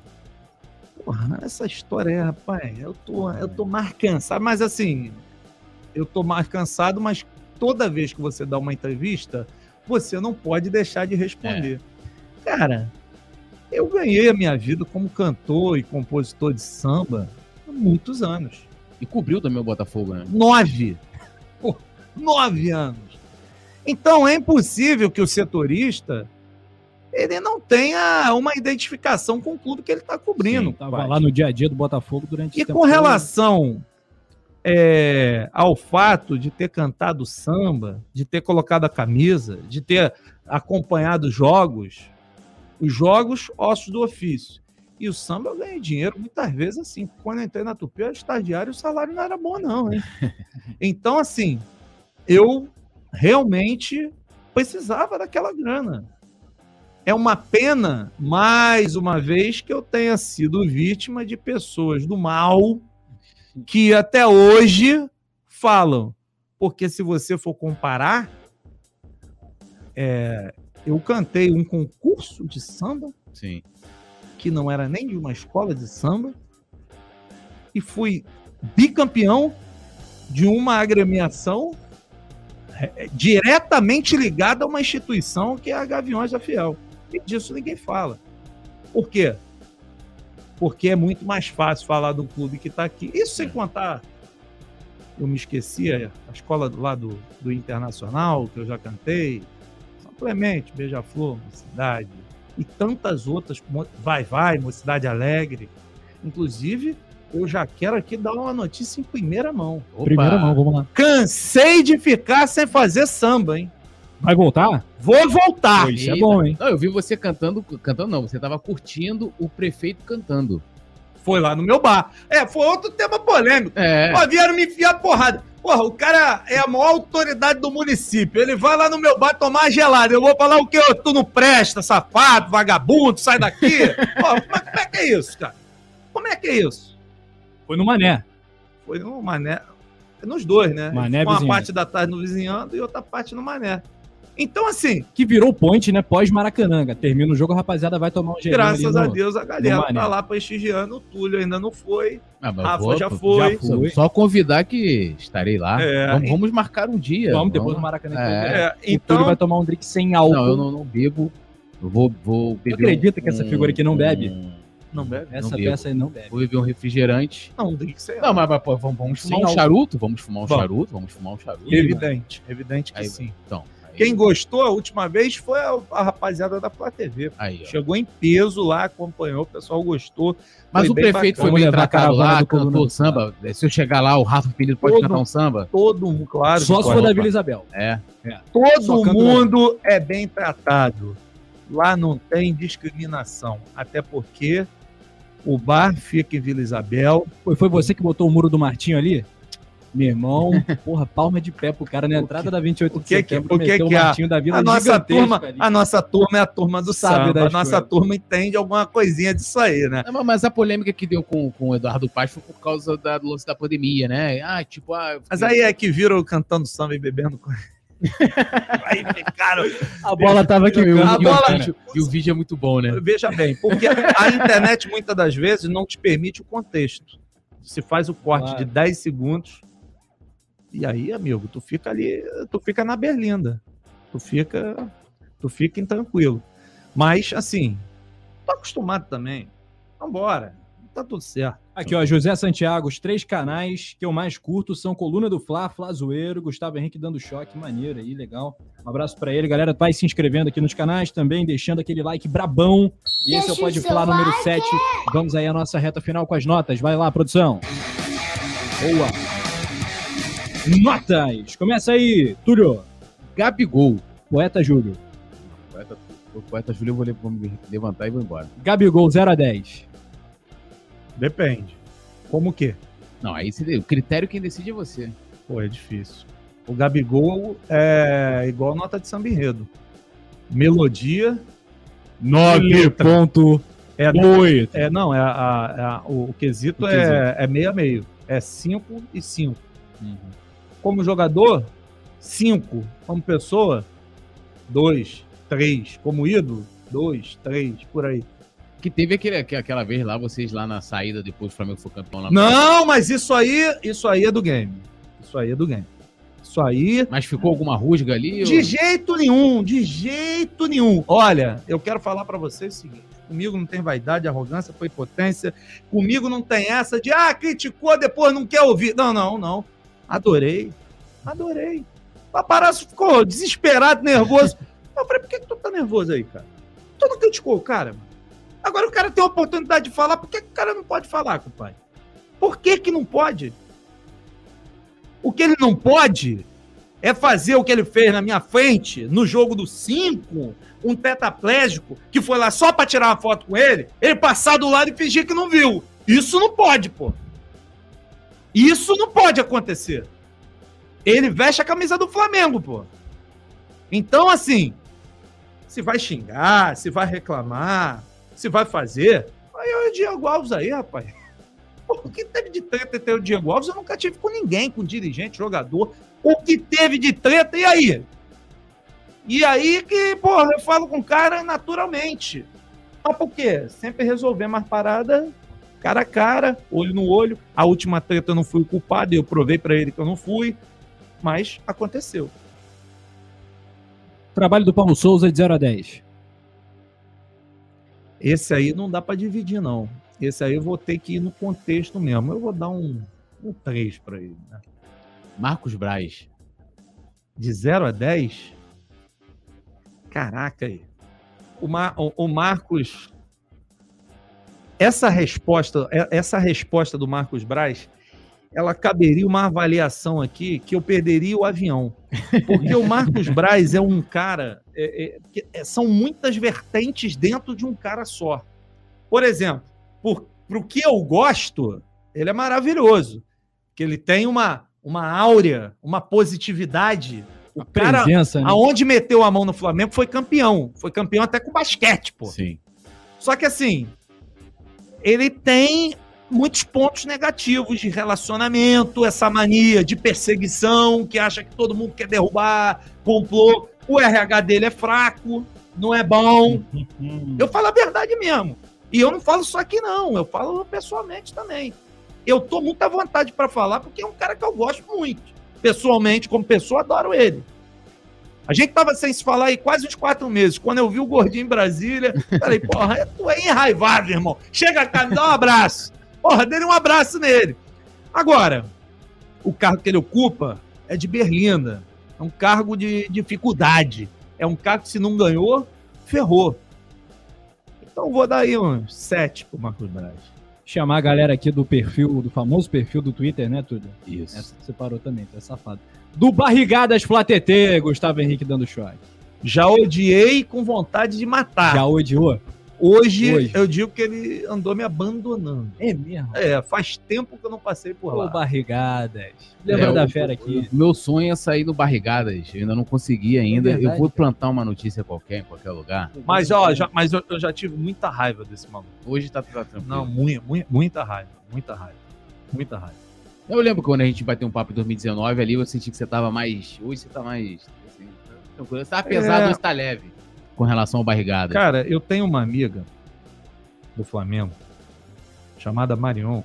Porra, essa história é, rapaz, eu tô, eu tô mais cansado, mas assim, eu tô mais cansado, mas toda vez que você dá uma entrevista, você não pode deixar de responder. Cara, eu ganhei a minha vida como cantor e compositor de samba há muitos anos. E cobriu também o Botafogo, né? Nove. Pô, nove anos. Então é impossível que o setorista ele não tenha uma identificação com o clube que ele está cobrindo. Sim, tava pai. lá no dia a dia do Botafogo durante E com relação é, ao fato de ter cantado samba, de ter colocado a camisa, de ter acompanhado jogos, os jogos, ossos do ofício. E o samba eu ganhei dinheiro muitas vezes assim. Quando eu entrei na Tupi, eu era estagiário, o salário não era bom, não, hein? Então, assim, eu realmente precisava daquela grana. É uma pena, mais uma vez, que eu tenha sido vítima de pessoas do mal que até hoje falam. Porque se você for comparar, é, eu cantei um concurso de samba Sim. que não era nem de uma escola de samba e fui bicampeão de uma agremiação é, diretamente ligada a uma instituição que é a Gaviões da Fiel. E disso ninguém fala. Por quê? Porque é muito mais fácil falar do clube que está aqui. Isso sem contar, eu me esqueci, a escola lá do, do Internacional, que eu já cantei, Clemente, Beija-Flor, Mocidade, e tantas outras, Vai Vai, Mocidade Alegre. Inclusive, eu já quero aqui dar uma notícia em primeira mão. Opa. Primeira mão, vamos lá. Cansei de ficar sem fazer samba, hein? Vai voltar? Vou voltar. Isso é bom, hein? Não, eu vi você cantando, cantando não, você tava curtindo o prefeito cantando. Foi lá no meu bar. É, foi outro tema polêmico. É. Pô, vieram me enfiar porrada. Porra, o cara é a maior autoridade do município. Ele vai lá no meu bar tomar gelada. Eu vou falar o quê? Tu não presta, safado, vagabundo, sai daqui. Pô, como, é, como é que é isso, cara? Como é que é isso? Foi no Mané. Foi no Mané. Nos dois, né? Mané, Uma vizinhança. parte da tarde no vizinhando e outra parte no Mané. Então, assim, Que virou point, né? Pós-Maracananga. Termina o jogo, a rapaziada vai tomar um gelinho graças a no- Deus, a galera tá lá prestigiando. O Túlio ainda não foi. Ah, mas Rafa vou- já foi. Só, foi. só convidar que estarei lá. É. Vamos, vamos marcar um dia. Vamos, depois do Maracanã. É. É, O Túlio então, vai tomar um drink sem álcool. Não, eu não, não bebo. Eu vou, vou beber. acredita que essa figura aqui não bebe? um- não bebe. Essa não bebo. peça aí não bebe. Vou beber um refrigerante. Não, tem que ser. Não, mas, mas, pô, vamos, vamos fumar um charuto? Vamos fumar um Vamos. charuto? Vamos fumar um charuto. Evidente, evidente que Aí, sim. Então, Quem gostou a última vez foi a, a rapaziada da Flá TV. aí. Chegou em peso lá, acompanhou, o pessoal gostou. Mas Foi o prefeito bacana. foi bem tratado lá, do cantou do samba. Se eu chegar lá, o Rafa Penido pode Todo- cantar um samba? Todo mundo, claro. Só que se for da Vila Isabel. É. Todo Só canto mundo é bem tratado. Lá não tem discriminação. Até porque o bar fica em Vila Isabel. Foi, foi você que botou o muro do Martinho ali? Meu irmão, porra, palma de pé pro cara na entrada da 28 o de que que- setembro. o que meteu que é? Martinho da Vila A nossa, turma, ali. a nossa turma é a turma do Sabe samba. A nossa coisas. turma entende alguma coisinha disso aí, né? Não, mas- a polêmica que deu com, com o Eduardo Paz foi por causa da, do lance da pandemia, né? Ah, tipo, ah, Mas aí é que viram cantando samba e bebendo. com- aí ficaram. A bola tava aqui. E o, A e o bola- vídeo, e o vídeo é muito bom, né? Veja bem, porque a internet muitas das vezes não te permite o contexto. Se faz o corte Claro. de 10 segundos e aí, amigo, tu fica ali, tu fica na berlinda. Tu fica, tu fica intranquilo. Mas assim, tô acostumado também. Vambora. Tá tudo certo. Aqui, ó, José Santiago, os três canais que eu mais curto são Coluna do Fla, Fla Zoeiro, Gustavo Henrique dando choque, maneiro aí, legal. Um abraço pra ele, galera. Vai se inscrevendo aqui nos canais também, deixando aquele like brabão. E esse é o Pode Fla número 7. Vamos aí à nossa reta final com as notas. Vai lá, produção. Boa. Notas. Começa aí, Túlio. Gabigol. Poeta Júlio. O poeta, o poeta Júlio eu vou, vou me levantar e vou embora. Gabigol, 0 a 10. Depende. Como que? Não, aí você- o critério quem decide é você. Pô, é difícil. O Gabigol é igual nota de samba enredo. Melodia. letra. 9.8. É, é, não, é a, a- a- o, o quesito O é, é meio a meio. É 5 e 5. Como jogador, 5. Como pessoa, 2, 3. Como ídolo, 2, 3, por aí. Que teve aquele, aqu- aquela vez lá, vocês lá na saída, depois o Flamengo foi campeão lá. Não, mas isso aí, isso aí é do game. Isso aí é do game. Isso aí. Mas ficou alguma rusga ali? De ou- jeito jeito nenhum, de jeito nenhum. Olha, eu quero falar para vocês o seguinte: comigo não tem vaidade, arrogância, foi potência. Comigo não tem essa de ah, criticou, depois não quer ouvir. Não, não, não. Adorei. Adorei. O paparazzo ficou desesperado, nervoso. Eu falei, por que, que tu tá nervoso aí, cara? Tu não criticou o cara, mano. Agora o cara tem a oportunidade de falar, por que, que o cara não pode falar, compadre? Por que que não pode? O que ele não pode é fazer o que ele fez na minha frente, no jogo do 5, um tetraplégico que foi lá só para tirar uma foto com ele, ele passar do lado e fingir que não viu. Isso não pode, pô. Isso não pode acontecer. Ele veste a camisa do Flamengo, pô. Então, assim, se vai xingar, se vai reclamar, se vai fazer, aí é o Diego Alves aí, rapaz. O que teve de treta ter o Diego Alves, eu nunca tive com ninguém, com dirigente, jogador. O que teve de treta, e aí? E aí que, porra, eu falo com o cara naturalmente. Mas por quê? Sempre resolver mais parada cara a cara, olho no olho. A última treta eu não fui culpado, eu provei para ele que eu não fui, mas aconteceu. Trabalho do Paulo Souza de 0 a 10. Esse aí não dá para dividir, não. Esse aí eu vou ter que ir no contexto mesmo. Eu vou dar um, um 3 para ele. Né? Marcos Braz. De 0 a 10? Caraca aí. O, Mar, o, o Marcos. Essa resposta, essa resposta do Marcos Braz, ela caberia uma avaliação aqui que eu perderia o avião. Porque o Marcos Braz é um cara. É, é, é, são muitas vertentes dentro de um cara só. Por exemplo, por, pro que eu gosto, ele é maravilhoso. Que ele tem uma, uma áurea, uma positividade. O a cara, presença, né? aonde meteu a mão no Flamengo, foi campeão. Foi campeão até com basquete, pô. Sim. Só que assim, ele tem muitos pontos negativos de relacionamento, essa mania de perseguição, que acha que todo mundo quer derrubar, complô. O RH dele é fraco, não é bom. Eu falo a verdade mesmo. E eu não falo só aqui, não. Eu falo pessoalmente também. Eu tô muito à vontade para falar, porque é um cara que eu gosto muito. Pessoalmente, como pessoa, adoro ele. A gente tava sem se falar aí quase uns quatro meses. Quando eu vi o gordinho em Brasília, falei, porra, tu é enraivado, irmão. Chega cá, me dá um abraço. Porra, dele um abraço nele. Agora, o cargo que ele ocupa é de berlinda. É um cargo de dificuldade. É um cargo que, se não ganhou, ferrou. Então vou dar aí uns sete pro Marcos Braz chamar a galera aqui do perfil, do famoso perfil do Twitter, né, Tudo? Isso. Essa você parou também, tu é safado. Do Barrigadas Flatetê, Gustavo Henrique dando choque. Já odiei com vontade de matar. Já odiou? Hoje, Hoje, eu digo que ele andou me abandonando. É mesmo? É, faz tempo que eu não passei por lá. Ô, Barrigadas. Lembra é, da fera aqui? Meu sonho é sair do Barrigadas. Eu ainda não consegui ainda. É eu vou plantar uma notícia qualquer, em qualquer lugar. Mas, ó, já, mas eu, eu, já tive muita raiva desse maluco. Hoje tá, tá tranquilo. Não, muita, muita raiva. Muita raiva. Muita raiva. Eu lembro quando a gente bateu um papo em 2019 ali, eu senti que você tava mais. Hoje você tá mais. Assim, tranquilo. Você tá pesado, é... mas tá leve com relação ao barrigada? Cara, eu tenho uma amiga do Flamengo chamada Marion,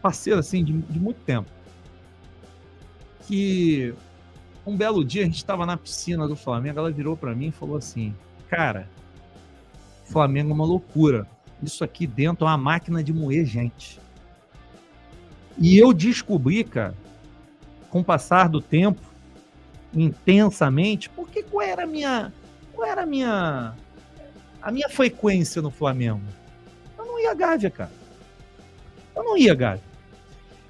parceira assim de, de muito tempo, que um belo dia a gente estava na piscina do Flamengo, ela virou para mim e falou assim: "Cara, Flamengo é uma loucura. Isso aqui dentro é uma máquina de moer gente." E eu descobri, cara, com o passar do tempo, intensamente, porque qual era a minha qual era a minha a minha frequência no Flamengo? Eu não ia Gávea, cara. Eu não ia Gávea.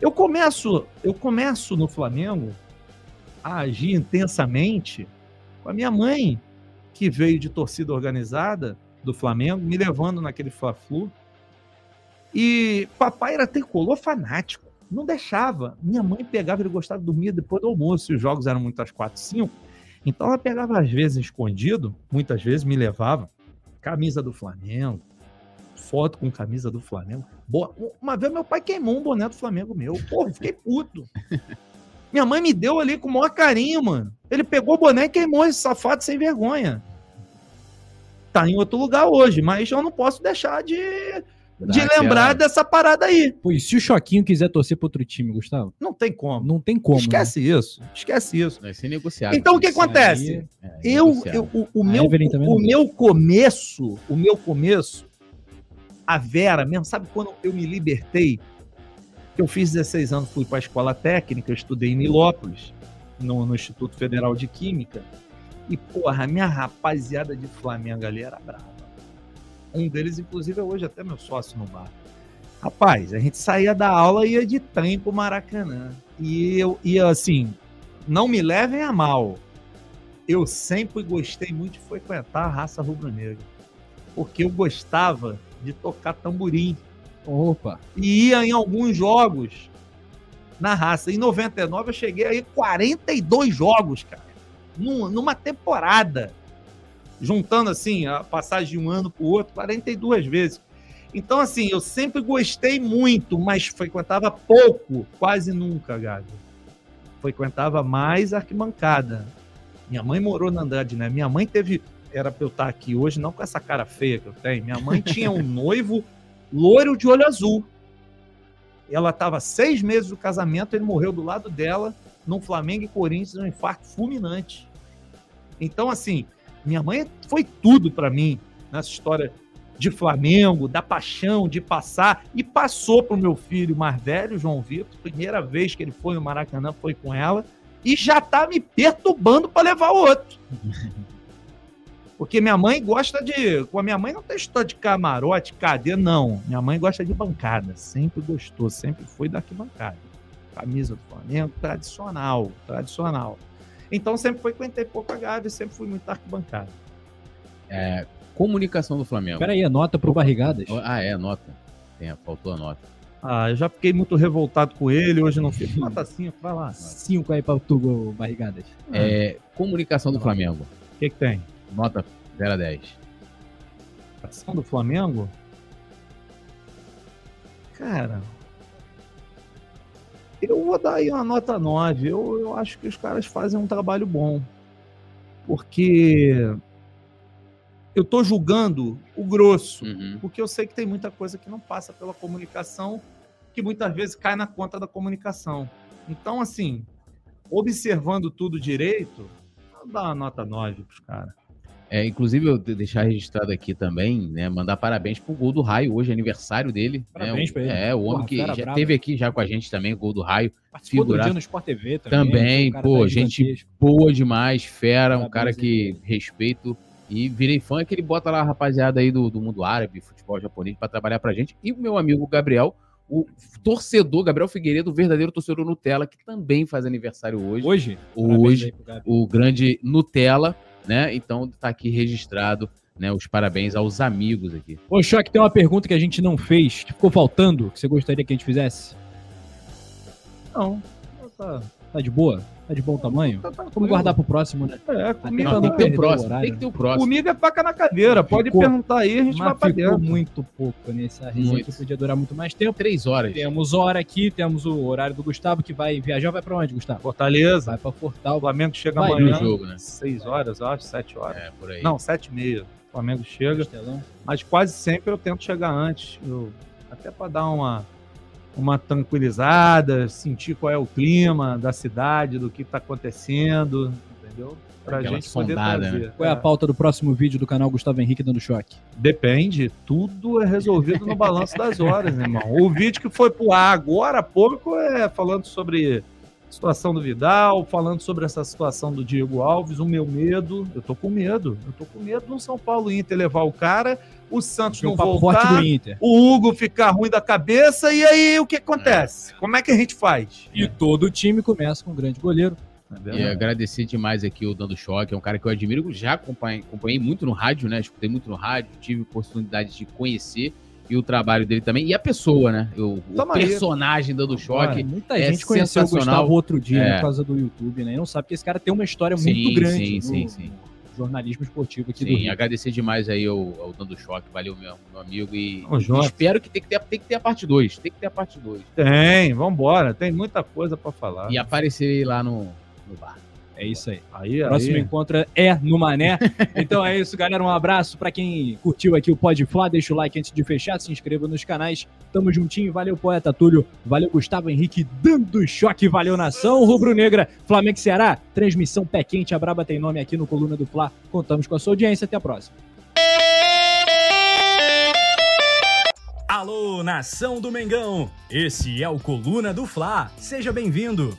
Eu começo, eu começo no Flamengo a agir intensamente com a minha mãe, que veio de torcida organizada do Flamengo, me levando naquele Fla-Flu. E papai era tricolor fanático, não deixava. Minha mãe pegava, ele gostava de dormir depois do almoço, os jogos eram muito às quatro, cinco. Então ela pegava às vezes escondido, muitas vezes me levava, camisa do Flamengo, foto com camisa do Flamengo. Boa. Uma vez meu pai queimou um boné do Flamengo meu. Porra, fiquei puto. Minha mãe me deu ali com o maior carinho, mano. Ele pegou o boné e queimou esse safado sem vergonha. Tá em outro lugar hoje, mas eu não posso deixar de, de Dá lembrar aquela- dessa parada aí. Pô, e se o Choquinho quiser torcer pro outro time, Gustavo? Não tem como. Não tem como. né? esquece isso. Esquece isso. Vai ser negociado. Então o que acontece? aí- É, Eu, eu- o, o meu, o não. meu começo, o meu começo, a Vera mesmo, sabe quando eu me libertei? Que eu fiz 16 anos, fui para a escola técnica, eu estudei em Nilópolis, no, no Instituto Federal de Química. E, porra, a minha rapaziada de Flamengo ali era brava. Um deles, inclusive, é hoje até meu sócio no bar. Rapaz, a gente saía da aula e ia de trem pro Maracanã. E eu ia assim, não me levem a mal. Eu sempre gostei muito de frequentar a raça rubro-negra. Porque eu gostava de tocar tamborim. Opa. E ia em alguns jogos na raça. Em 99 eu cheguei aí 42 jogos, cara. Num- numa temporada. Juntando assim, a passagem de um ano pro outro, 42 vezes. Então, assim, eu sempre gostei muito, mas frequentava pouco, quase nunca, Gabi. Frequentava mais arquibancada. Minha mãe morou na Andrade, né? Minha mãe teve. Era pra eu estar aqui hoje, não com essa cara feia que eu tenho. Minha mãe tinha um noivo loiro de olho azul. Ela estava seis meses do casamento, ele morreu do lado dela, num Flamengo e Corinthians, um infarto fulminante. Então, assim, minha mãe foi tudo para mim nessa história de Flamengo, da paixão de passar, e passou para o meu filho mais velho, João Vitor. Primeira vez que ele foi no Maracanã foi com ela, e já tá me perturbando para levar outro. Porque minha mãe gosta de. Com a minha mãe não tem história de camarote, cadeira, não. Minha mãe gosta de bancada. Sempre gostou, sempre foi da arquibancada. Camisa do Flamengo, tradicional, tradicional. Então sempre frequentei pouco a Gávea, sempre fui muito da arquibancada. Comunicação do Flamengo. Pera aí, anota pro Barrigadas. Ah, é, nota. Tem, faltou a nota. Ah, eu já fiquei muito revoltado com ele, hoje não fico. Nota 5, vai lá. Cinco aí pra tu, Barrigadas. É, comunicação do Flamengo. O que, que tem? Nota 0 a 10. Ação do Flamengo? Cara. Eu vou dar aí uma nota 9. Eu, eu acho que os caras fazem um trabalho bom. Porque eu tô julgando o grosso. Uhum. Porque eu sei que tem muita coisa que não passa pela comunicação, que muitas vezes cai na conta da comunicação. Então, assim, observando tudo direito, dar uma nota 9 pros caras. É, inclusive, eu de- deixar registrado aqui também, né? Mandar parabéns pro gol do Raio, hoje é aniversário dele. Parabéns né, pra ele. É, o homem Porra, que já brava. teve aqui já com a gente também, o gol do Raio. Participou do Figuraça. dia no Sport TV também. Também, um cara pô, gente boa demais, fera, um Parabéns cara aí que respeito. E virei fã que ele bota lá a rapaziada aí do, do mundo árabe, futebol japonês, pra trabalhar pra gente. E o meu amigo Gabriel, o torcedor, Gabriel Figueiredo, o verdadeiro torcedor Nutella, que também faz aniversário hoje. Hoje? Hoje, o grande Nutella, né? Então tá aqui registrado, né? Os parabéns aos amigos aqui. Ô, Choque, tem uma pergunta que a gente não fez, que ficou faltando, que você gostaria que a gente fizesse? Não. Tá, Tá de boa? Tá de bom tamanho? tá tranquilo. Vamos guardar pro próximo, né? É, comigo, Não, Não, tem que ter o o próximo, tem que ter o próximo. comigo é faca na caveira. Pode Ficou- perguntar aí, a gente vai pra ficou dentro. muito pouco nesse a resenha Muito. que podia durar muito mais tempo. Três horas. Temos hora aqui, temos o horário do Gustavo, que vai viajar. Vai pra onde, Gustavo? Fortaleza. Vai pra O Fortal. Flamengo chega Vai, amanhã. no jogo, né? 6 horas, eu acho, 7 horas. É, por aí. Não, 7 e meia. O Flamengo chega. Castelão. Mas quase sempre eu tento chegar antes. Eu- até para dar uma, uma tranquilizada, sentir qual é o clima da cidade, do que está acontecendo, entendeu? Pra Aquela gente poder sondada, né? trazer. Qual é a É. pauta do próximo vídeo do canal Gustavo Henrique dando choque? Depende, tudo é resolvido no balanço das horas, irmão. O vídeo que foi pro ar agora há pouco é falando sobre a situação do Vidal, falando sobre essa situação do Diego Alves, o meu medo. Eu tô com medo. Eu tô com medo do São Paulo Inter levar o cara, o Santos Tem não um voltar, o Hugo ficar ruim da cabeça, e aí o que acontece? Como é que a gente faz? E todo o time começa com um grande goleiro. E agradecer demais aqui o Dando Choque, é um cara que eu admiro, já acompanhei, acompanhei muito no rádio, né? Escutei muito no rádio, tive oportunidade de conhecer e o trabalho dele também. E a pessoa, né? O, o Tamo aí. personagem Dando Choque. Muita é gente conheceu o sensacional. Gustavo outro dia É. por causa do YouTube, né? E não sabe que esse cara tem uma história Sim, muito grande sim, no sim, sim. jornalismo esportivo aqui do Sim, Rio. agradecer demais aí ao, ao Dando Choque, valeu meu, meu amigo. E, e espero que tem que, ter, tem que ter a parte 2. Tem que ter a parte 2. Tem, vambora, tem muita coisa para falar. E aparecer lá no, no bar. É isso aí. Aí, Próximo aí. encontro é no Mané. Então é isso, galera. Um abraço pra quem curtiu aqui o Pode Flá. Deixa o like antes de fechar, se inscreva nos canais. Tamo juntinho. Valeu, Poeta Túlio. Valeu, Gustavo Henrique, dando choque. Valeu, Nação Rubro-Negra. Flamengo e Ceará. Transmissão pé quente. A Braba tem nome aqui no Coluna do Fla. Contamos com a sua audiência. Até a próxima. Alô, nação do Mengão! Esse é o Coluna do Fla. Seja bem-vindo.